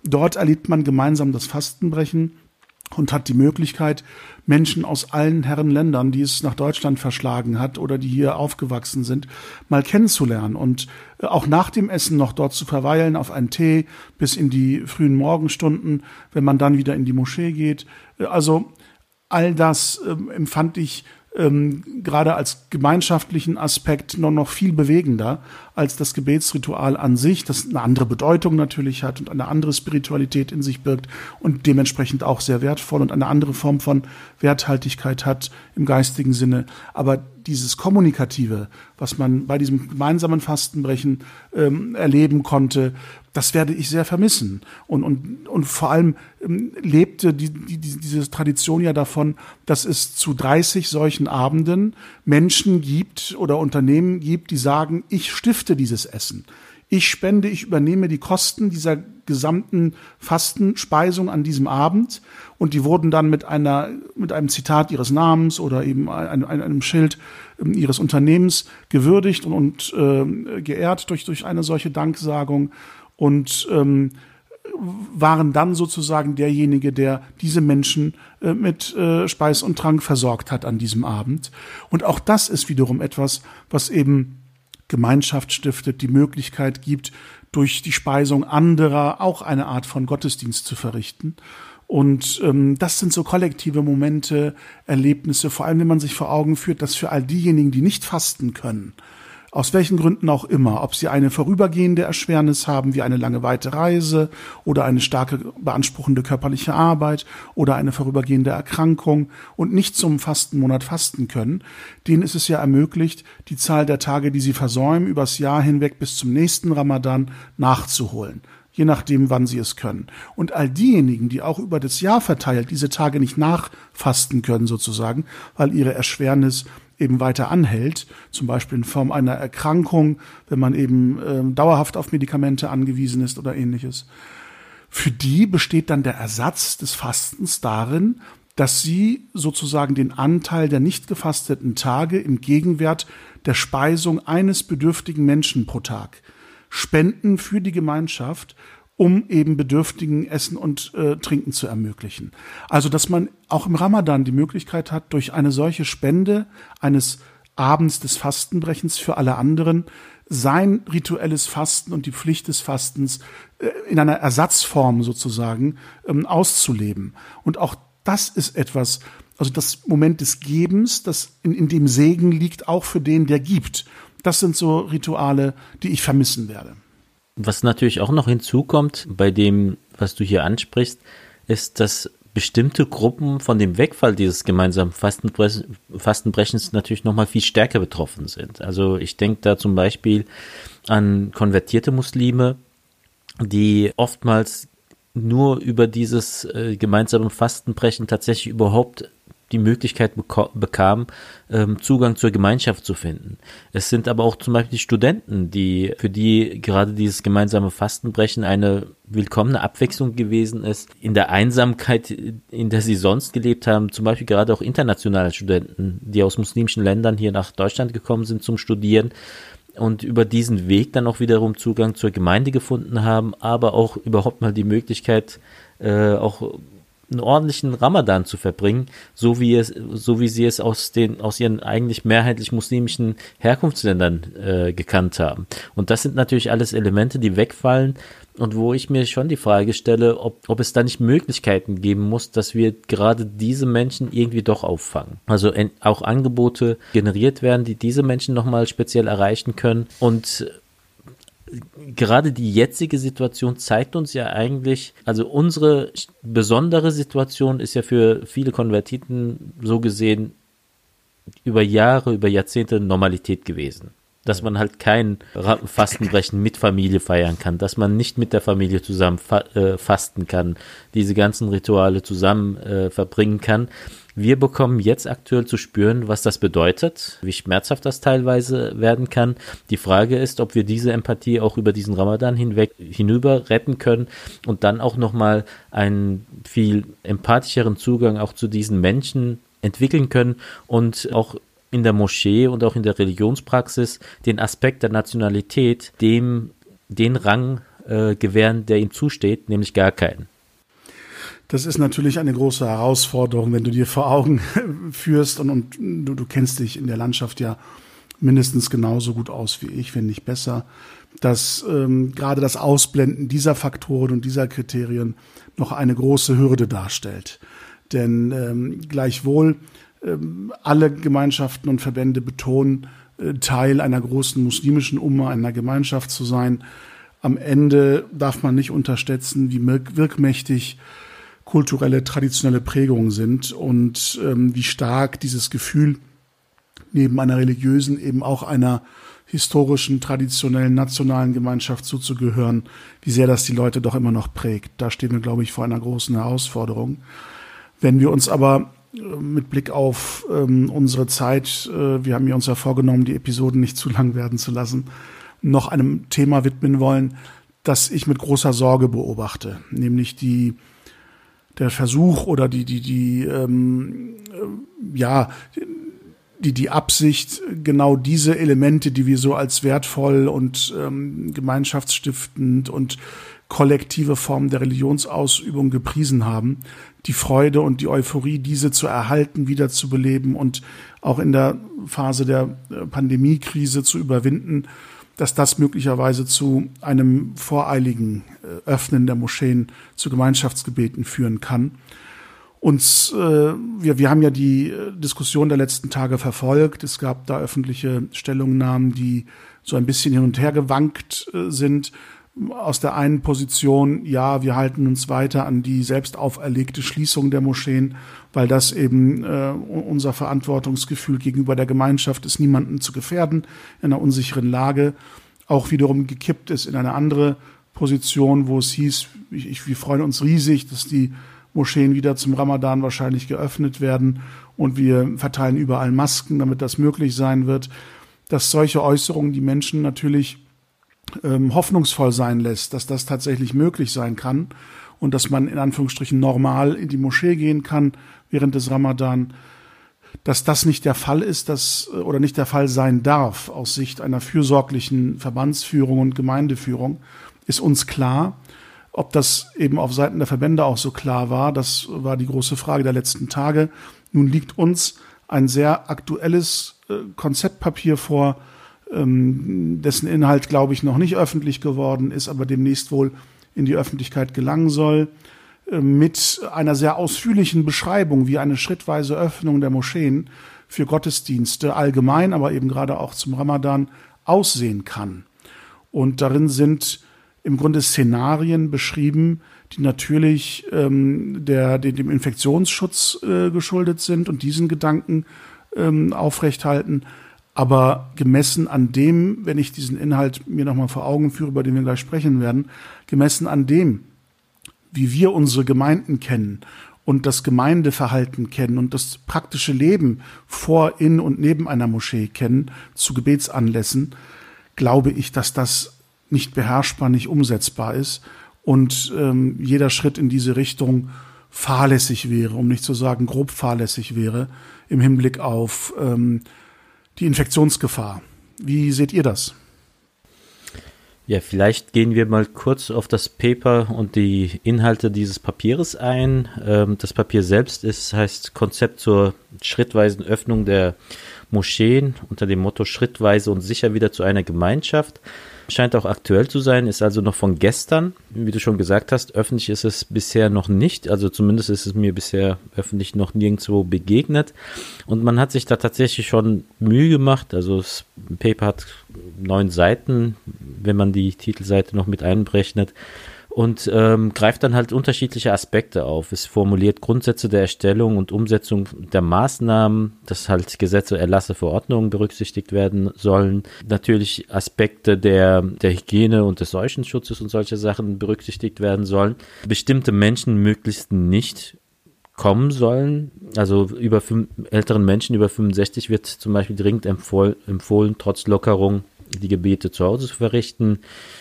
Dort erlebt man gemeinsam das Fastenbrechen und hat die Möglichkeit, Menschen aus allen Herren Ländern, die es nach Deutschland verschlagen hat oder die hier aufgewachsen sind, mal kennenzulernen und äh, auch nach dem Essen noch dort zu verweilen auf einen Tee bis in die frühen Morgenstunden, wenn man dann wieder in die Moschee geht. Äh, also all das äh, empfand ich ähm, gerade als gemeinschaftlichen Aspekt noch, noch viel bewegender als das Gebetsritual an sich, das eine andere Bedeutung natürlich hat und eine andere Spiritualität in sich birgt und dementsprechend auch sehr wertvoll und eine andere Form von Werthaltigkeit hat im geistigen Sinne. Aber dieses Kommunikative, was man bei diesem gemeinsamen Fastenbrechen ähm, erleben konnte, das werde ich sehr vermissen. Und, und, und vor allem ähm, lebte die, die, diese Tradition ja davon, dass es zu 30 solchen Abenden Menschen gibt oder Unternehmen gibt, die sagen, ich stifte dieses Essen. Ich spende, ich übernehme die Kosten dieser gesamten Fastenspeisung an diesem Abend und die wurden dann mit einer mit einem Zitat ihres Namens oder eben einem, einem Schild ähm, ihres Unternehmens gewürdigt und, und äh, geehrt durch durch eine solche Danksagung und ähm, waren dann sozusagen derjenige, der diese Menschen äh, mit äh, Speis und Trank versorgt hat an diesem Abend. Und auch das ist wiederum etwas, was eben Gemeinschaft stiftet, die Möglichkeit gibt, durch die Speisung anderer auch eine Art von Gottesdienst zu verrichten. Und ähm, das sind so kollektive Momente, Erlebnisse, vor allem wenn man sich vor Augen führt, dass für all diejenigen, die nicht fasten können, aus welchen Gründen auch immer, ob sie eine vorübergehende Erschwernis haben, wie eine lange weite Reise oder eine starke beanspruchende körperliche Arbeit oder eine vorübergehende Erkrankung und nicht zum Fastenmonat fasten können, denen ist es ja ermöglicht, die Zahl der Tage, die sie versäumen, übers Jahr hinweg bis zum nächsten Ramadan nachzuholen je nachdem, wann sie es können. Und all diejenigen, die auch über das Jahr verteilt diese Tage nicht nachfasten können, sozusagen, weil ihre Erschwernis eben weiter anhält, zum Beispiel in Form einer Erkrankung, wenn man eben äh, dauerhaft auf Medikamente angewiesen ist oder ähnliches. Für die besteht dann der Ersatz des Fastens darin, dass sie sozusagen den Anteil der nicht gefasteten Tage im Gegenwert der Speisung eines bedürftigen Menschen pro Tag spenden für die Gemeinschaft, um eben Bedürftigen Essen und äh, Trinken zu ermöglichen. Also, dass man auch im Ramadan die Möglichkeit hat, durch eine solche Spende eines Abends des Fastenbrechens für alle anderen sein rituelles Fasten und die Pflicht des Fastens äh, in einer Ersatzform sozusagen ähm, auszuleben. Und auch das ist etwas, also das Moment des Gebens, das in, in dem Segen liegt, auch für den, der gibt. Das sind so Rituale, die ich vermissen werde. Was natürlich auch noch hinzukommt bei dem, was du hier ansprichst, ist, dass bestimmte Gruppen von dem Wegfall dieses gemeinsamen Fastenbrechens natürlich nochmal viel stärker betroffen sind. Also ich denke da zum Beispiel an konvertierte Muslime, die oftmals nur über dieses äh, gemeinsame Fastenbrechen tatsächlich überhaupt die Möglichkeit bekam, ähm, Zugang zur Gemeinschaft zu finden. Es sind aber auch zum Beispiel die Studenten, die für die gerade dieses gemeinsame Fastenbrechen eine willkommene Abwechslung gewesen ist. In der Einsamkeit, in der sie sonst gelebt haben, zum Beispiel gerade auch internationale Studenten, die aus muslimischen Ländern hier nach Deutschland gekommen sind zum Studieren und über diesen Weg dann auch wiederum Zugang zur Gemeinde gefunden haben, aber auch überhaupt mal die Möglichkeit, äh, auch einen ordentlichen Ramadan zu verbringen, so wie es, so wie sie es aus den, aus ihren eigentlich mehrheitlich muslimischen Herkunftsländern äh, gekannt haben. Und das sind natürlich alles Elemente, die wegfallen und wo ich mir schon die Frage stelle, ob, ob es da nicht Möglichkeiten geben muss, dass wir gerade diese Menschen irgendwie doch auffangen. Also auch Angebote generiert werden, die diese Menschen nochmal speziell erreichen können und gerade die jetzige Situation zeigt uns ja eigentlich, also unsere besondere Situation ist ja für viele Konvertiten so gesehen über Jahre, über Jahrzehnte Normalität gewesen. Dass man halt kein Fastenbrechen mit Familie feiern kann, dass man nicht mit der Familie zusammen fa äh, fasten kann, diese ganzen Rituale zusammen äh, verbringen kann. Wir bekommen jetzt aktuell zu spüren, was das bedeutet, wie schmerzhaft das teilweise werden kann. Die Frage ist, ob wir diese Empathie auch über diesen Ramadan hinweg hinüber retten können und dann auch nochmal einen viel empathischeren Zugang auch zu diesen Menschen entwickeln können und auch in der Moschee und auch in der Religionspraxis den Aspekt der Nationalität dem den Rang äh, gewähren, der ihm zusteht, nämlich gar keinen. Das ist natürlich eine große Herausforderung, wenn du dir vor Augen [laughs] führst und, und du, du kennst dich in der Landschaft ja mindestens genauso gut aus wie ich, wenn nicht besser, dass ähm, gerade das Ausblenden dieser Faktoren und dieser Kriterien noch eine große Hürde darstellt. Denn ähm, gleichwohl ähm, alle Gemeinschaften und Verbände betonen, äh, Teil einer großen muslimischen Umma, einer Gemeinschaft zu sein. Am Ende darf man nicht unterschätzen, wie wirkmächtig kulturelle, traditionelle Prägungen sind und ähm, wie stark dieses Gefühl neben einer religiösen eben auch einer historischen, traditionellen, nationalen Gemeinschaft zuzugehören, wie sehr das die Leute doch immer noch prägt. Da stehen wir, glaube ich, vor einer großen Herausforderung. Wenn wir uns aber äh, mit Blick auf ähm, unsere Zeit, äh, wir haben ja uns ja vorgenommen, die Episoden nicht zu lang werden zu lassen, noch einem Thema widmen wollen, das ich mit großer Sorge beobachte, nämlich die der Versuch oder die, die, die, ähm, äh, ja, die, die Absicht, genau diese Elemente, die wir so als wertvoll und ähm, gemeinschaftsstiftend und kollektive Formen der Religionsausübung gepriesen haben, die Freude und die Euphorie, diese zu erhalten, wiederzubeleben und auch in der Phase der äh, Pandemiekrise zu überwinden, dass das möglicherweise zu einem voreiligen äh, Öffnen der Moscheen zu Gemeinschaftsgebeten führen kann. Uns, äh, wir, wir haben ja die äh, Diskussion der letzten Tage verfolgt. Es gab da öffentliche Stellungnahmen, die so ein bisschen hin und her gewankt äh, sind aus der einen Position, ja, wir halten uns weiter an die selbst auferlegte Schließung der Moscheen, weil das eben äh, unser Verantwortungsgefühl gegenüber der Gemeinschaft ist, niemanden zu gefährden in einer unsicheren Lage, auch wiederum gekippt ist in eine andere Position, wo es hieß, ich, ich, wir freuen uns riesig, dass die Moscheen wieder zum Ramadan wahrscheinlich geöffnet werden und wir verteilen überall Masken, damit das möglich sein wird, dass solche Äußerungen die Menschen natürlich ähm, hoffnungsvoll sein lässt, dass das tatsächlich möglich sein kann und dass man in Anführungsstrichen normal in die Moschee gehen kann während des Ramadan, dass das nicht der Fall ist, dass oder nicht der Fall sein darf aus Sicht einer fürsorglichen Verbandsführung und Gemeindeführung, ist uns klar. Ob das eben auf Seiten der Verbände auch so klar war, das war die große Frage der letzten Tage. Nun liegt uns ein sehr aktuelles äh, Konzeptpapier vor, ähm, dessen Inhalt, glaube ich, noch nicht öffentlich geworden ist, aber demnächst wohl in die Öffentlichkeit gelangen soll, äh, mit einer sehr ausführlichen Beschreibung, wie eine schrittweise Öffnung der Moscheen für Gottesdienste allgemein, aber eben gerade auch zum Ramadan aussehen kann. Und darin sind im Grunde Szenarien beschrieben, die natürlich ähm, der, dem, Infektionsschutz äh, geschuldet sind und diesen Gedanken ähm, aufrechthalten. Aber gemessen an dem, wenn ich diesen Inhalt mir nochmal vor Augen führe, über den wir gleich sprechen werden, gemessen an dem, wie wir unsere Gemeinden kennen und das Gemeindeverhalten kennen und das praktische Leben vor, in und neben einer Moschee kennen, zu Gebetsanlässen, glaube ich, dass das nicht beherrschbar, nicht umsetzbar ist und ähm, jeder Schritt in diese Richtung fahrlässig wäre, um nicht zu sagen grob fahrlässig wäre, im Hinblick auf ähm, die Infektionsgefahr. Wie seht ihr das? Ja, vielleicht gehen wir mal kurz auf das Paper und die Inhalte dieses Papieres ein. Ähm, das Papier selbst ist, heißt Konzept zur schrittweisen Öffnung der Moscheen unter dem Motto schrittweise und sicher wieder zu einer Gemeinschaft scheint auch aktuell zu sein, ist also noch von gestern. Wie du schon gesagt hast, öffentlich ist es bisher noch nicht. Also zumindest ist es mir bisher öffentlich noch nirgendwo begegnet. Und man hat sich da tatsächlich schon Mühe gemacht. Also das Paper hat neun Seiten, wenn man die Titelseite noch mit einberechnet und ähm, greift dann halt unterschiedliche Aspekte auf. Es formuliert Grundsätze der Erstellung und Umsetzung der Maßnahmen, dass halt Gesetze, Erlasse, Verordnungen berücksichtigt werden sollen. Natürlich Aspekte der, der Hygiene und des Seuchenschutzes und solche Sachen berücksichtigt werden sollen. Bestimmte Menschen möglichst nicht kommen sollen. Also über älteren Menschen über 65 wird zum Beispiel dringend empfohlen, empfohlen trotz Lockerung die Gebete zu Hause zu verrichten.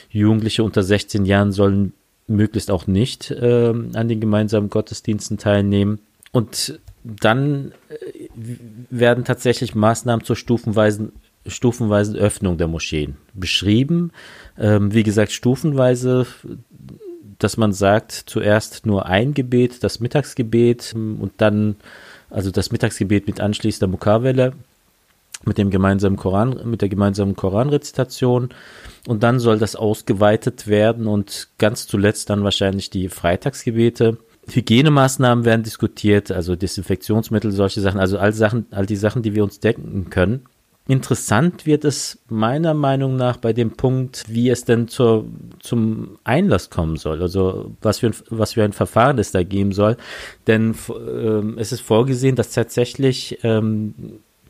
Jugendliche unter 16 Jahren sollen möglichst auch nicht äh, an den gemeinsamen Gottesdiensten teilnehmen. Und dann äh, werden tatsächlich Maßnahmen zur stufenweisen, stufenweisen Öffnung der Moscheen beschrieben. Ähm, wie gesagt, stufenweise, dass man sagt, zuerst nur ein Gebet, das Mittagsgebet und dann also das Mittagsgebet mit anschließender Mukawelle mit dem gemeinsamen Koran, mit der gemeinsamen Koranrezitation. Und dann soll das ausgeweitet werden und ganz zuletzt dann wahrscheinlich die Freitagsgebete. Hygienemaßnahmen werden diskutiert, also Desinfektionsmittel, solche Sachen, also all Sachen, all die Sachen, die wir uns denken können. Interessant wird es meiner Meinung nach bei dem Punkt, wie es denn zur, zum Einlass kommen soll, also was für, ein, was für ein Verfahren es da geben soll. Denn äh, es ist vorgesehen, dass tatsächlich ähm,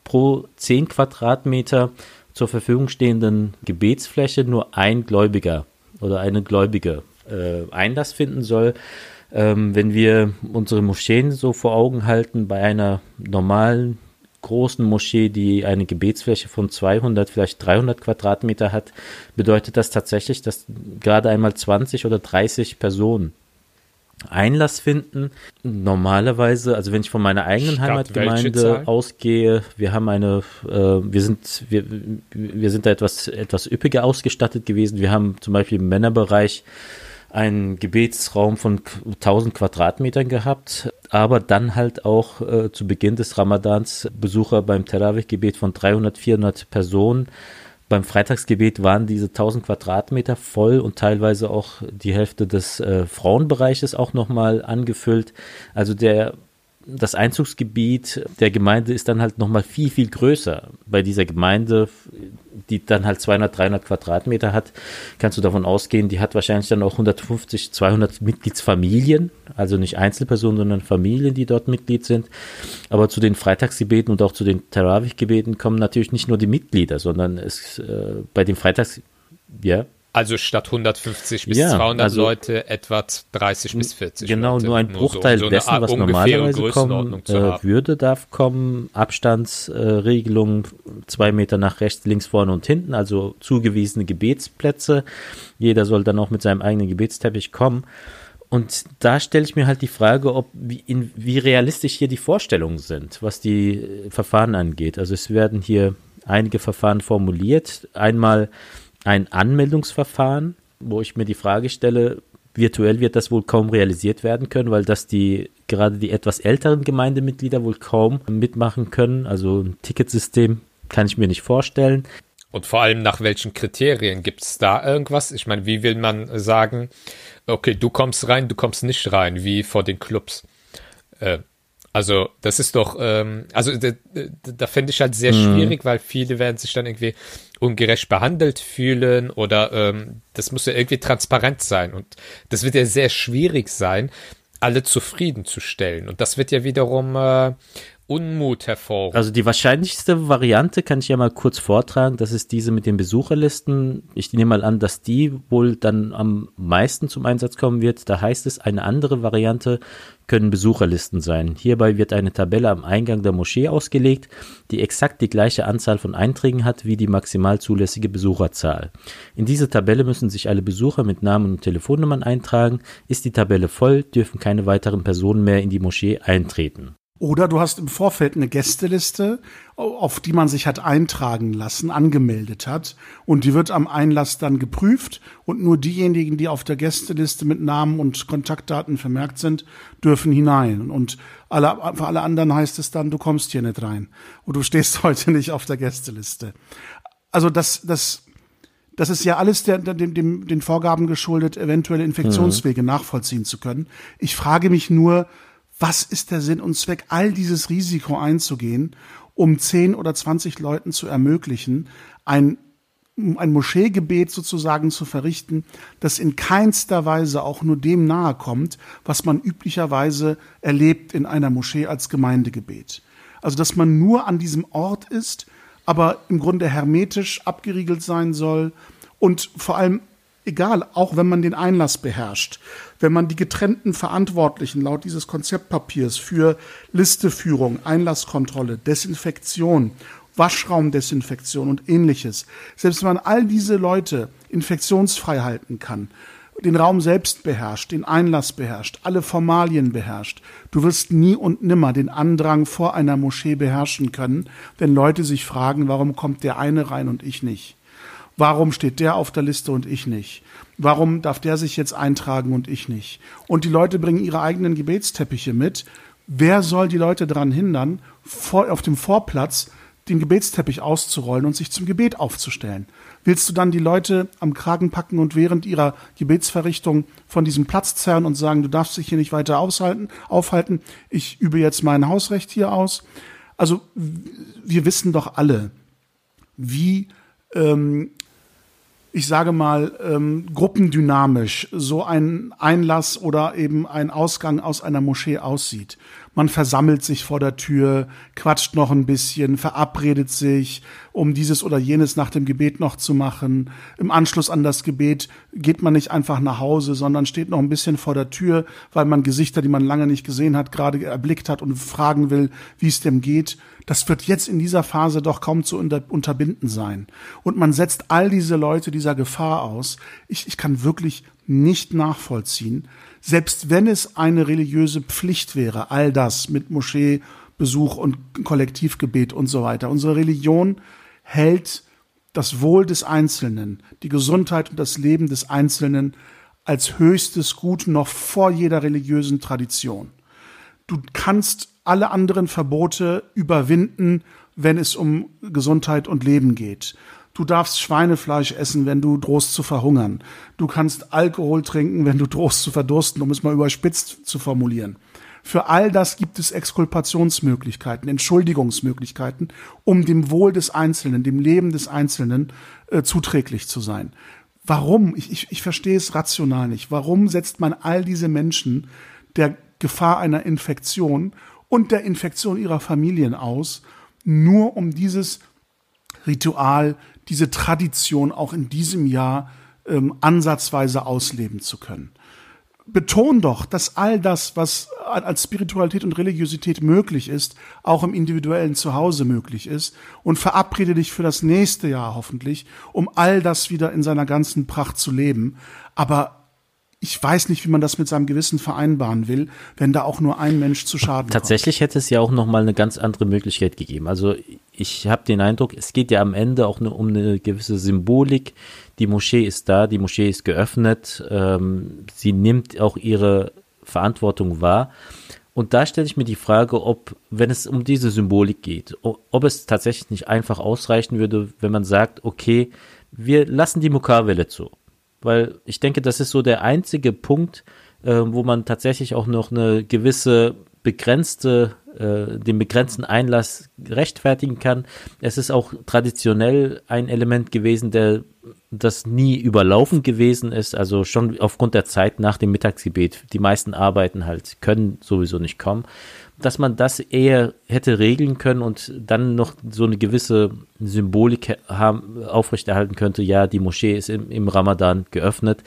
pro 10 Quadratmeter zur Verfügung stehenden Gebetsfläche nur ein Gläubiger oder eine Gläubige äh, Einlass finden soll. Ähm, wenn wir unsere Moscheen so vor Augen halten, bei einer normalen großen Moschee, die eine Gebetsfläche von 200, vielleicht 300 Quadratmeter hat, bedeutet das tatsächlich, dass gerade einmal 20 oder 30 Personen Einlass finden. Normalerweise, also wenn ich von meiner eigenen Stadt Heimatgemeinde ausgehe, wir haben eine, äh, wir sind, wir, wir sind da etwas, etwas üppiger ausgestattet gewesen. Wir haben zum Beispiel im Männerbereich einen Gebetsraum von 1000 Quadratmetern gehabt, aber dann halt auch äh, zu Beginn des Ramadans Besucher beim Terawih-Gebet von 300, 400 Personen beim Freitagsgebet waren diese 1000 Quadratmeter voll und teilweise auch die Hälfte des äh, Frauenbereiches auch nochmal angefüllt. Also der das Einzugsgebiet der Gemeinde ist dann halt nochmal viel, viel größer. Bei dieser Gemeinde, die dann halt 200, 300 Quadratmeter hat, kannst du davon ausgehen, die hat wahrscheinlich dann auch 150, 200 Mitgliedsfamilien, also nicht Einzelpersonen, sondern Familien, die dort Mitglied sind. Aber zu den Freitagsgebeten und auch zu den Tarawih-Gebeten kommen natürlich nicht nur die Mitglieder, sondern es, äh, bei den Freitags, ja. Also statt 150 bis Ja, 200 also- Leute etwa 30 bis 40 Genau, Leute. nur ein so- Bruchteil so eine dessen, Art was normalerweise kommen äh, würde, darf kommen. Abstandsregelung, zwei Meter nach rechts, links, vorne und hinten, also zugewiesene Gebetsplätze. Jeder soll dann auch mit seinem eigenen Gebetsteppich kommen. Und da stelle ich mir halt die Frage, ob wie, in, wie realistisch hier die Vorstellungen sind, was die äh, Verfahren angeht. Also es werden hier einige Verfahren formuliert. Einmal ein Anmeldungsverfahren, wo ich mir die Frage stelle, virtuell wird das wohl kaum realisiert werden können, weil das die gerade die etwas älteren Gemeindemitglieder wohl kaum mitmachen können. Also ein Ticketsystem kann ich mir nicht vorstellen. Und vor allem nach welchen Kriterien gibt es da irgendwas? Ich meine, wie will man sagen, okay, du kommst rein, du kommst nicht rein, wie vor den Clubs? Äh, also das ist doch, ähm, also da, da, fände ich halt sehr schwierig, weil viele werden sich dann irgendwie ungerecht behandelt fühlen oder ähm, das muss ja irgendwie transparent sein und das wird ja sehr schwierig sein, alle zufriedenzustellen und das wird ja wiederum äh, Unmut hervorrufen. Also die wahrscheinlichste Variante kann ich ja mal kurz vortragen, das ist diese mit den Besucherlisten. Ich nehme mal an, dass die wohl dann am meisten zum Einsatz kommen wird. Da heißt es, eine andere Variante können Besucherlisten sein. Hierbei wird eine Tabelle am Eingang der Moschee ausgelegt, die exakt die gleiche Anzahl von Einträgen hat wie die maximal zulässige Besucherzahl. In diese Tabelle müssen sich alle Besucher mit Namen und Telefonnummern eintragen. Ist die Tabelle voll, dürfen keine weiteren Personen mehr in die Moschee eintreten. Oder du hast im Vorfeld eine Gästeliste, auf die man sich hat eintragen lassen, angemeldet hat. Und die wird am Einlass dann geprüft. Und nur diejenigen, die auf der Gästeliste mit Namen und Kontaktdaten vermerkt sind, dürfen hinein. Und alle, für alle anderen heißt es dann, du kommst hier nicht rein. Und du stehst [laughs] heute nicht auf der Gästeliste. Also das, das, das ist ja alles der, dem, dem, den Vorgaben geschuldet, eventuelle Infektionswege nachvollziehen zu können. Ich frage mich nur, was ist der Sinn und Zweck, all dieses Risiko einzugehen, um 10 oder 20 Leuten zu ermöglichen, ein, ein Moscheegebet sozusagen zu verrichten, das in keinster Weise auch nur dem nahe kommt, was man üblicherweise erlebt in einer Moschee als Gemeindegebet. Also, dass man nur an diesem Ort ist, aber im Grunde hermetisch abgeriegelt sein soll und vor allem egal, auch wenn man den Einlass beherrscht, wenn man die getrennten Verantwortlichen laut dieses Konzeptpapiers für Listeführung, Einlasskontrolle, Desinfektion, Waschraumdesinfektion und ähnliches, selbst wenn man all diese Leute infektionsfrei halten kann, den Raum selbst beherrscht, den Einlass beherrscht, alle Formalien beherrscht. Du wirst nie und nimmer den Andrang vor einer Moschee beherrschen können, wenn Leute sich fragen, warum kommt der eine rein und ich nicht? Warum steht der auf der Liste und ich nicht? Warum darf der sich jetzt eintragen und ich nicht? Und die Leute bringen ihre eigenen Gebetsteppiche mit. Wer soll die Leute daran hindern, vor, auf dem Vorplatz den Gebetsteppich auszurollen und sich zum Gebet aufzustellen? Willst du dann die Leute am Kragen packen und während ihrer Gebetsverrichtung von diesem Platz zerren und sagen, du darfst dich hier nicht weiter aushalten, aufhalten, ich übe jetzt mein Hausrecht hier aus? Also wir wissen doch alle, wie ähm, ich sage mal, ähm, gruppendynamisch so ein Einlass oder eben ein Ausgang aus einer Moschee aussieht. Man versammelt sich vor der Tür, quatscht noch ein bisschen, verabredet sich, um dieses oder jenes nach dem Gebet noch zu machen. Im Anschluss an das Gebet geht man nicht einfach nach Hause, sondern steht noch ein bisschen vor der Tür, weil man Gesichter, die man lange nicht gesehen hat, gerade erblickt hat und fragen will, wie es dem geht. Das wird jetzt in dieser Phase doch kaum zu unter, unterbinden sein. Und man setzt all diese Leute dieser Gefahr aus. Ich, ich kann wirklich nicht nachvollziehen, selbst wenn es eine religiöse Pflicht wäre, all das mit Moscheebesuch und Kollektivgebet und so weiter. Unsere Religion hält das Wohl des Einzelnen, die Gesundheit und das Leben des Einzelnen als höchstes Gut noch vor jeder religiösen Tradition. Du kannst alle anderen Verbote überwinden, wenn es um Gesundheit und Leben geht. Du darfst Schweinefleisch essen, wenn du drohst zu verhungern. Du kannst Alkohol trinken, wenn du drohst zu verdursten, um es mal überspitzt zu formulieren. Für all das gibt es Exkulpationsmöglichkeiten, Entschuldigungsmöglichkeiten, um dem Wohl des Einzelnen, dem Leben des Einzelnen äh, zuträglich zu sein. Warum? Ich, ich, ich verstehe es rational nicht. Warum setzt man all diese Menschen der Gefahr einer Infektion und der Infektion ihrer Familien aus, nur um dieses Ritual, diese Tradition auch in diesem Jahr ähm, ansatzweise ausleben zu können. Beton doch, dass all das, was als Spiritualität und Religiosität möglich ist, auch im individuellen Zuhause möglich ist und verabrede dich für das nächste Jahr hoffentlich, um all das wieder in seiner ganzen Pracht zu leben. Aber ich weiß nicht, wie man das mit seinem Gewissen vereinbaren will, wenn da auch nur ein Mensch zu Schaden Tatsächlich hätte es ja auch noch mal eine ganz andere Möglichkeit gegeben. Also ich habe den Eindruck, es geht ja am Ende auch nur um eine gewisse Symbolik. Die Moschee ist da, die Moschee ist geöffnet, ähm, sie nimmt auch ihre Verantwortung wahr. Und da stelle ich mir die Frage, ob, wenn es um diese Symbolik geht, ob es tatsächlich nicht einfach ausreichen würde, wenn man sagt, okay, wir lassen die Mokawelle zu weil ich denke, das ist so der einzige Punkt, äh, wo man tatsächlich auch noch eine gewisse begrenzte, äh, den begrenzten Einlass rechtfertigen kann. Es ist auch traditionell ein Element gewesen, der das nie überlaufen gewesen ist, also schon aufgrund der Zeit nach dem Mittagsgebet. Die meisten Arbeiten halt können sowieso nicht kommen dass man das eher hätte regeln können und dann noch so eine gewisse Symbolik haben, aufrechterhalten könnte, ja, die Moschee ist im, im Ramadan geöffnet,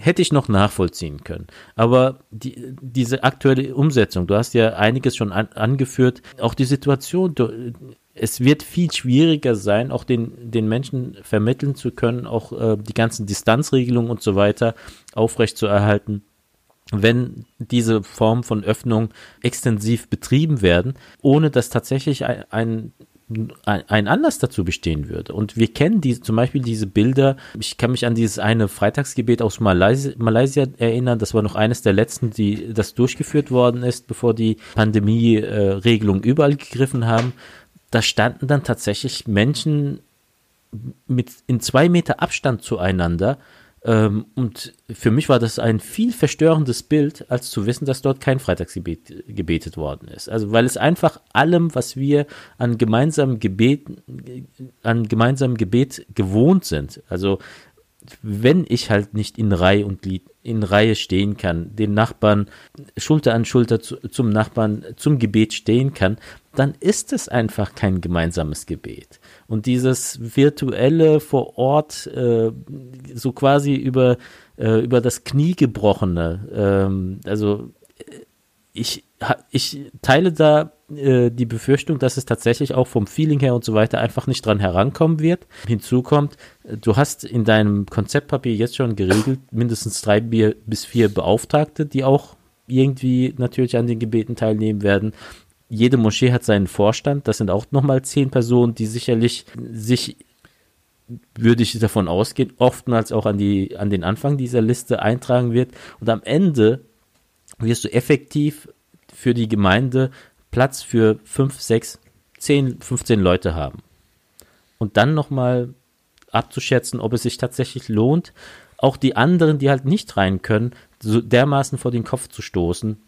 hätte ich noch nachvollziehen können. Aber die, diese aktuelle Umsetzung, du hast ja einiges schon an, angeführt, auch die Situation, du, es wird viel schwieriger sein, auch den, den Menschen vermitteln zu können, auch äh, die ganzen Distanzregelungen und so weiter aufrechtzuerhalten wenn diese Form von Öffnung extensiv betrieben werden, ohne dass tatsächlich ein, ein ein Anlass dazu bestehen würde. Und wir kennen die, zum Beispiel diese Bilder. Ich kann mich an dieses eine Freitagsgebet aus Malaysia, Malaysia erinnern. Das war noch eines der letzten, die das durchgeführt worden ist, bevor die Pandemie-Regelungen äh, überall gegriffen haben. Da standen dann tatsächlich Menschen mit in zwei Meter Abstand zueinander ähm, und für mich war das ein viel verstörendes Bild, als zu wissen, dass dort kein Freitagsgebet gebetet worden ist. Also weil es einfach allem, was wir an gemeinsamem Gebet, an gemeinsamem Gebet gewohnt sind. Also wenn ich halt nicht in Reihe und Glied in Reihe stehen kann, den Nachbarn Schulter an Schulter zu, zum Nachbarn zum Gebet stehen kann, dann ist es einfach kein gemeinsames Gebet. Und dieses virtuelle vor Ort, äh, so quasi über, äh, über das Knie gebrochene, ähm, also ich, ich teile da äh, die Befürchtung, dass es tatsächlich auch vom Feeling her und so weiter einfach nicht dran herankommen wird. Hinzu kommt, du hast in deinem Konzeptpapier jetzt schon geregelt, mindestens drei bis vier Beauftragte, die auch irgendwie natürlich an den Gebeten teilnehmen werden. Jede Moschee hat seinen Vorstand, das sind auch nochmal zehn Personen, die sicherlich sich würde ich davon ausgehen, oftmals auch an, die, an den Anfang dieser Liste eintragen wird. Und am Ende wirst du effektiv für die Gemeinde Platz für 5, 6, 10, 15 Leute haben. Und dann nochmal abzuschätzen, ob es sich tatsächlich lohnt, auch die anderen, die halt nicht rein können, so dermaßen vor den Kopf zu stoßen,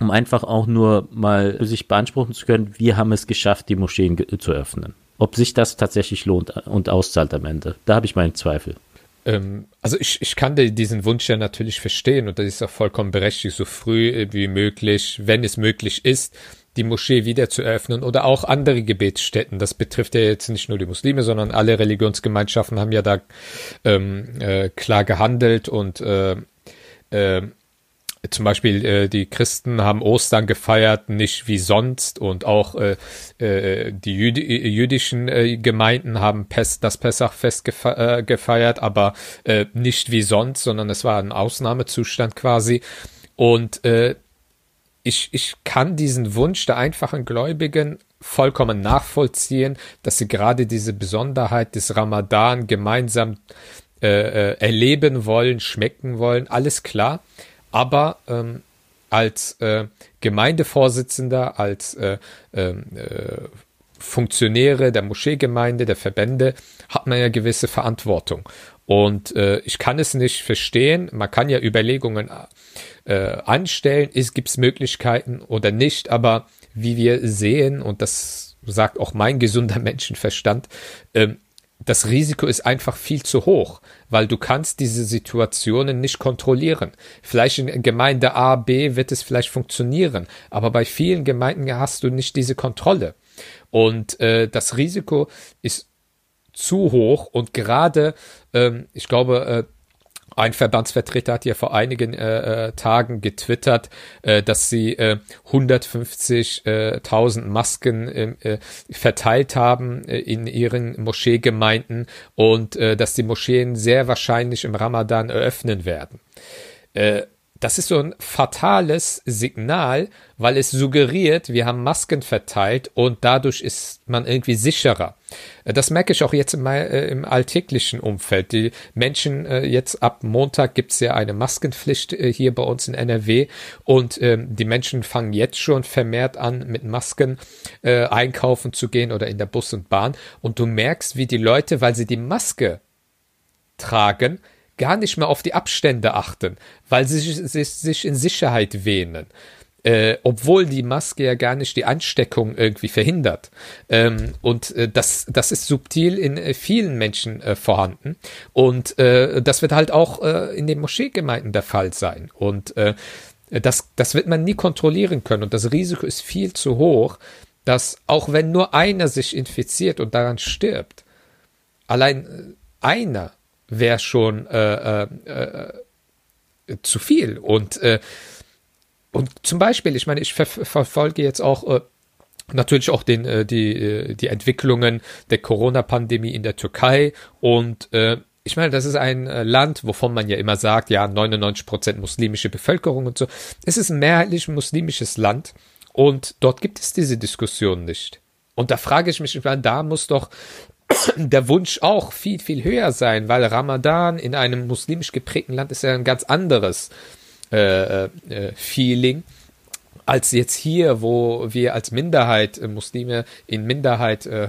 um einfach auch nur mal sich beanspruchen zu können, wir haben es geschafft, die Moscheen zu öffnen. Ob sich das tatsächlich lohnt und auszahlt am Ende, da habe ich meinen Zweifel. Ähm, also ich, ich kann diesen Wunsch ja natürlich verstehen und das ist auch vollkommen berechtigt, so früh wie möglich, wenn es möglich ist, die Moschee wieder zu öffnen oder auch andere Gebetsstätten. Das betrifft ja jetzt nicht nur die Muslime, sondern alle Religionsgemeinschaften haben ja da ähm, äh, klar gehandelt und äh, äh, zum Beispiel äh, die Christen haben Ostern gefeiert, nicht wie sonst und auch äh, äh, die Jüdi jüdischen äh, Gemeinden haben Pes das Pessachfest äh, gefeiert, aber äh, nicht wie sonst, sondern es war ein Ausnahmezustand quasi. Und äh, ich, ich kann diesen Wunsch der einfachen Gläubigen vollkommen nachvollziehen, dass sie gerade diese Besonderheit des Ramadan gemeinsam äh, äh, erleben wollen, schmecken wollen, alles klar aber ähm, als äh, Gemeindevorsitzender, als äh, ähm, äh, Funktionäre der Moscheegemeinde, der Verbände, hat man ja gewisse Verantwortung. Und äh, ich kann es nicht verstehen. Man kann ja Überlegungen äh, anstellen, gibt es Möglichkeiten oder nicht, aber wie wir sehen, und das sagt auch mein gesunder [laughs] Menschenverstand, äh, das Risiko ist einfach viel zu hoch, weil du kannst diese Situationen nicht kontrollieren. Vielleicht in Gemeinde A, B wird es vielleicht funktionieren, aber bei vielen Gemeinden hast du nicht diese Kontrolle. Und äh, das Risiko ist zu hoch und gerade, ähm, ich glaube, äh, ein Verbandsvertreter hat ja vor einigen äh, äh Tagen getwittert, äh, dass sie äh, 150.000 Masken ähm, äh, verteilt haben äh, in ihren Moscheegemeinden und äh, dass die Moscheen sehr wahrscheinlich im Ramadan eröffnen werden. Äh, das ist so ein fatales Signal, weil es suggeriert, wir haben Masken verteilt und dadurch ist man irgendwie sicherer. Äh, das merke ich auch jetzt im, äh, im alltäglichen Umfeld. Die Menschen, äh, jetzt ab Montag gibt es ja eine Maskenpflicht hier bei uns in NRW und ähm, die Menschen fangen jetzt schon vermehrt an, mit Masken einkaufen zu gehen oder in der Bus und Bahn und du merkst, wie die Leute, weil sie die Maske tragen, gar nicht mehr auf die Abstände achten, weil sie sich, sich in Sicherheit wähnen. Äh, obwohl die Maske ja gar nicht die Ansteckung irgendwie verhindert. Ähm, und äh, das, das ist subtil in äh, vielen Menschen äh, vorhanden. Und äh, das wird halt auch äh, in den Moscheegemeinden der Fall sein. Und das, das wird man nie kontrollieren können. Und das Risiko ist viel zu hoch, dass auch wenn nur einer sich infiziert und daran stirbt, allein einer wäre schon äh, äh, äh, zu viel. Und, äh, und zum Beispiel, ich meine, ich ver verfolge jetzt auch äh, natürlich auch den, äh, die, äh, die Entwicklungen der Corona-Pandemie in der Türkei und äh, ich meine, das ist ein äh, Land, wovon man ja immer sagt, ja, 99 Prozent muslimische Bevölkerung und so. Es ist ein mehrheitlich muslimisches Land und dort gibt es diese Diskussion nicht. Und da frage ich mich, da muss doch [clears throat] der Wunsch auch viel, viel höher sein, weil Ramadan in einem muslimisch geprägten Land ist ja ein ganz anderes äh, äh, Feeling als jetzt hier, wo wir als Minderheit, äh, Muslime in Minderheit äh,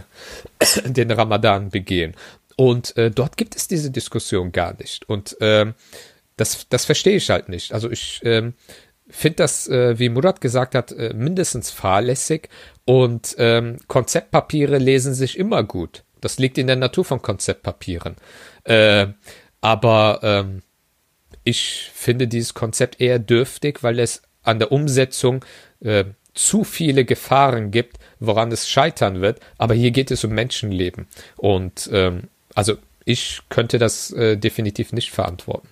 [coughs] den Ramadan begehen. Und äh, dort gibt es diese Diskussion gar nicht. Und ähm, das, das verstehe ich halt nicht. Also ich ähm, finde das, äh, wie Murat gesagt hat, äh, mindestens fahrlässig und ähm, Konzeptpapiere lesen sich immer gut. Das liegt in der Natur von Konzeptpapieren. Äh, aber ähm, ich finde dieses Konzept eher dürftig, weil es an der Umsetzung äh, zu viele Gefahren gibt, woran es scheitern wird. Aber hier geht es um Menschenleben. Und ähm, also ich könnte das äh, definitiv nicht verantworten.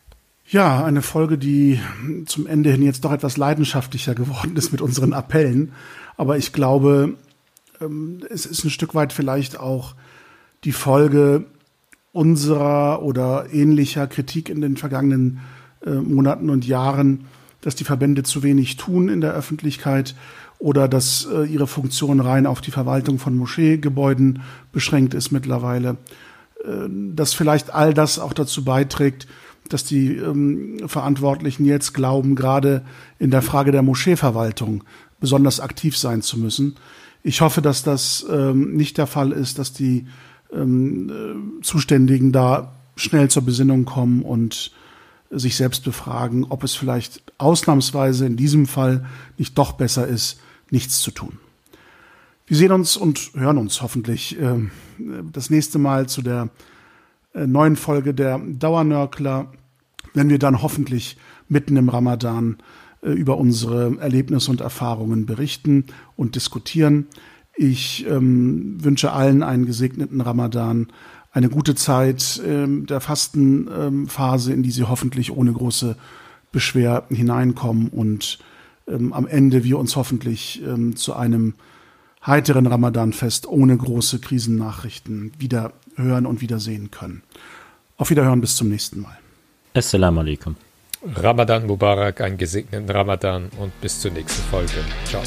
Ja, eine Folge, die zum Ende hin jetzt doch etwas leidenschaftlicher geworden ist mit unseren Appellen. Aber ich glaube, ähm, es ist ein Stück weit vielleicht auch die Folge unserer oder ähnlicher Kritik in den vergangenen äh, Monaten und Jahren, dass die Verbände zu wenig tun in der Öffentlichkeit oder dass äh, ihre Funktion rein auf die Verwaltung von Moscheegebäuden beschränkt ist mittlerweile. Äh, dass vielleicht all das auch dazu beiträgt, dass die ähm, Verantwortlichen jetzt glauben, gerade in der Frage der Moscheeverwaltung besonders aktiv sein zu müssen. Ich hoffe, dass das ähm, nicht der Fall ist, dass die ähm, äh, Zuständigen da schnell zur Besinnung kommen und sich selbst befragen, ob es vielleicht ausnahmsweise in diesem Fall nicht doch besser ist, nichts zu tun. Wir sehen uns und hören uns hoffentlich äh, das nächste Mal zu der äh, neuen Folge der Dauernörkler, wenn wir dann hoffentlich mitten im Ramadan äh, über unsere Erlebnisse und Erfahrungen berichten und diskutieren. Ich ähm, wünsche allen einen gesegneten Ramadan, eine gute Zeit ähm, der Fastenphase, ähm, in die sie hoffentlich ohne große Beschwer hineinkommen und ähm, am Ende wir uns hoffentlich ähm, zu einem heiteren Ramadanfest ohne große Krisennachrichten wieder hören und wiedersehen können. Auf Wiederhören bis zum nächsten Mal. Assalamu alaikum. Ramadan Mubarak, einen gesegneten Ramadan und bis zur nächsten Folge. Ciao.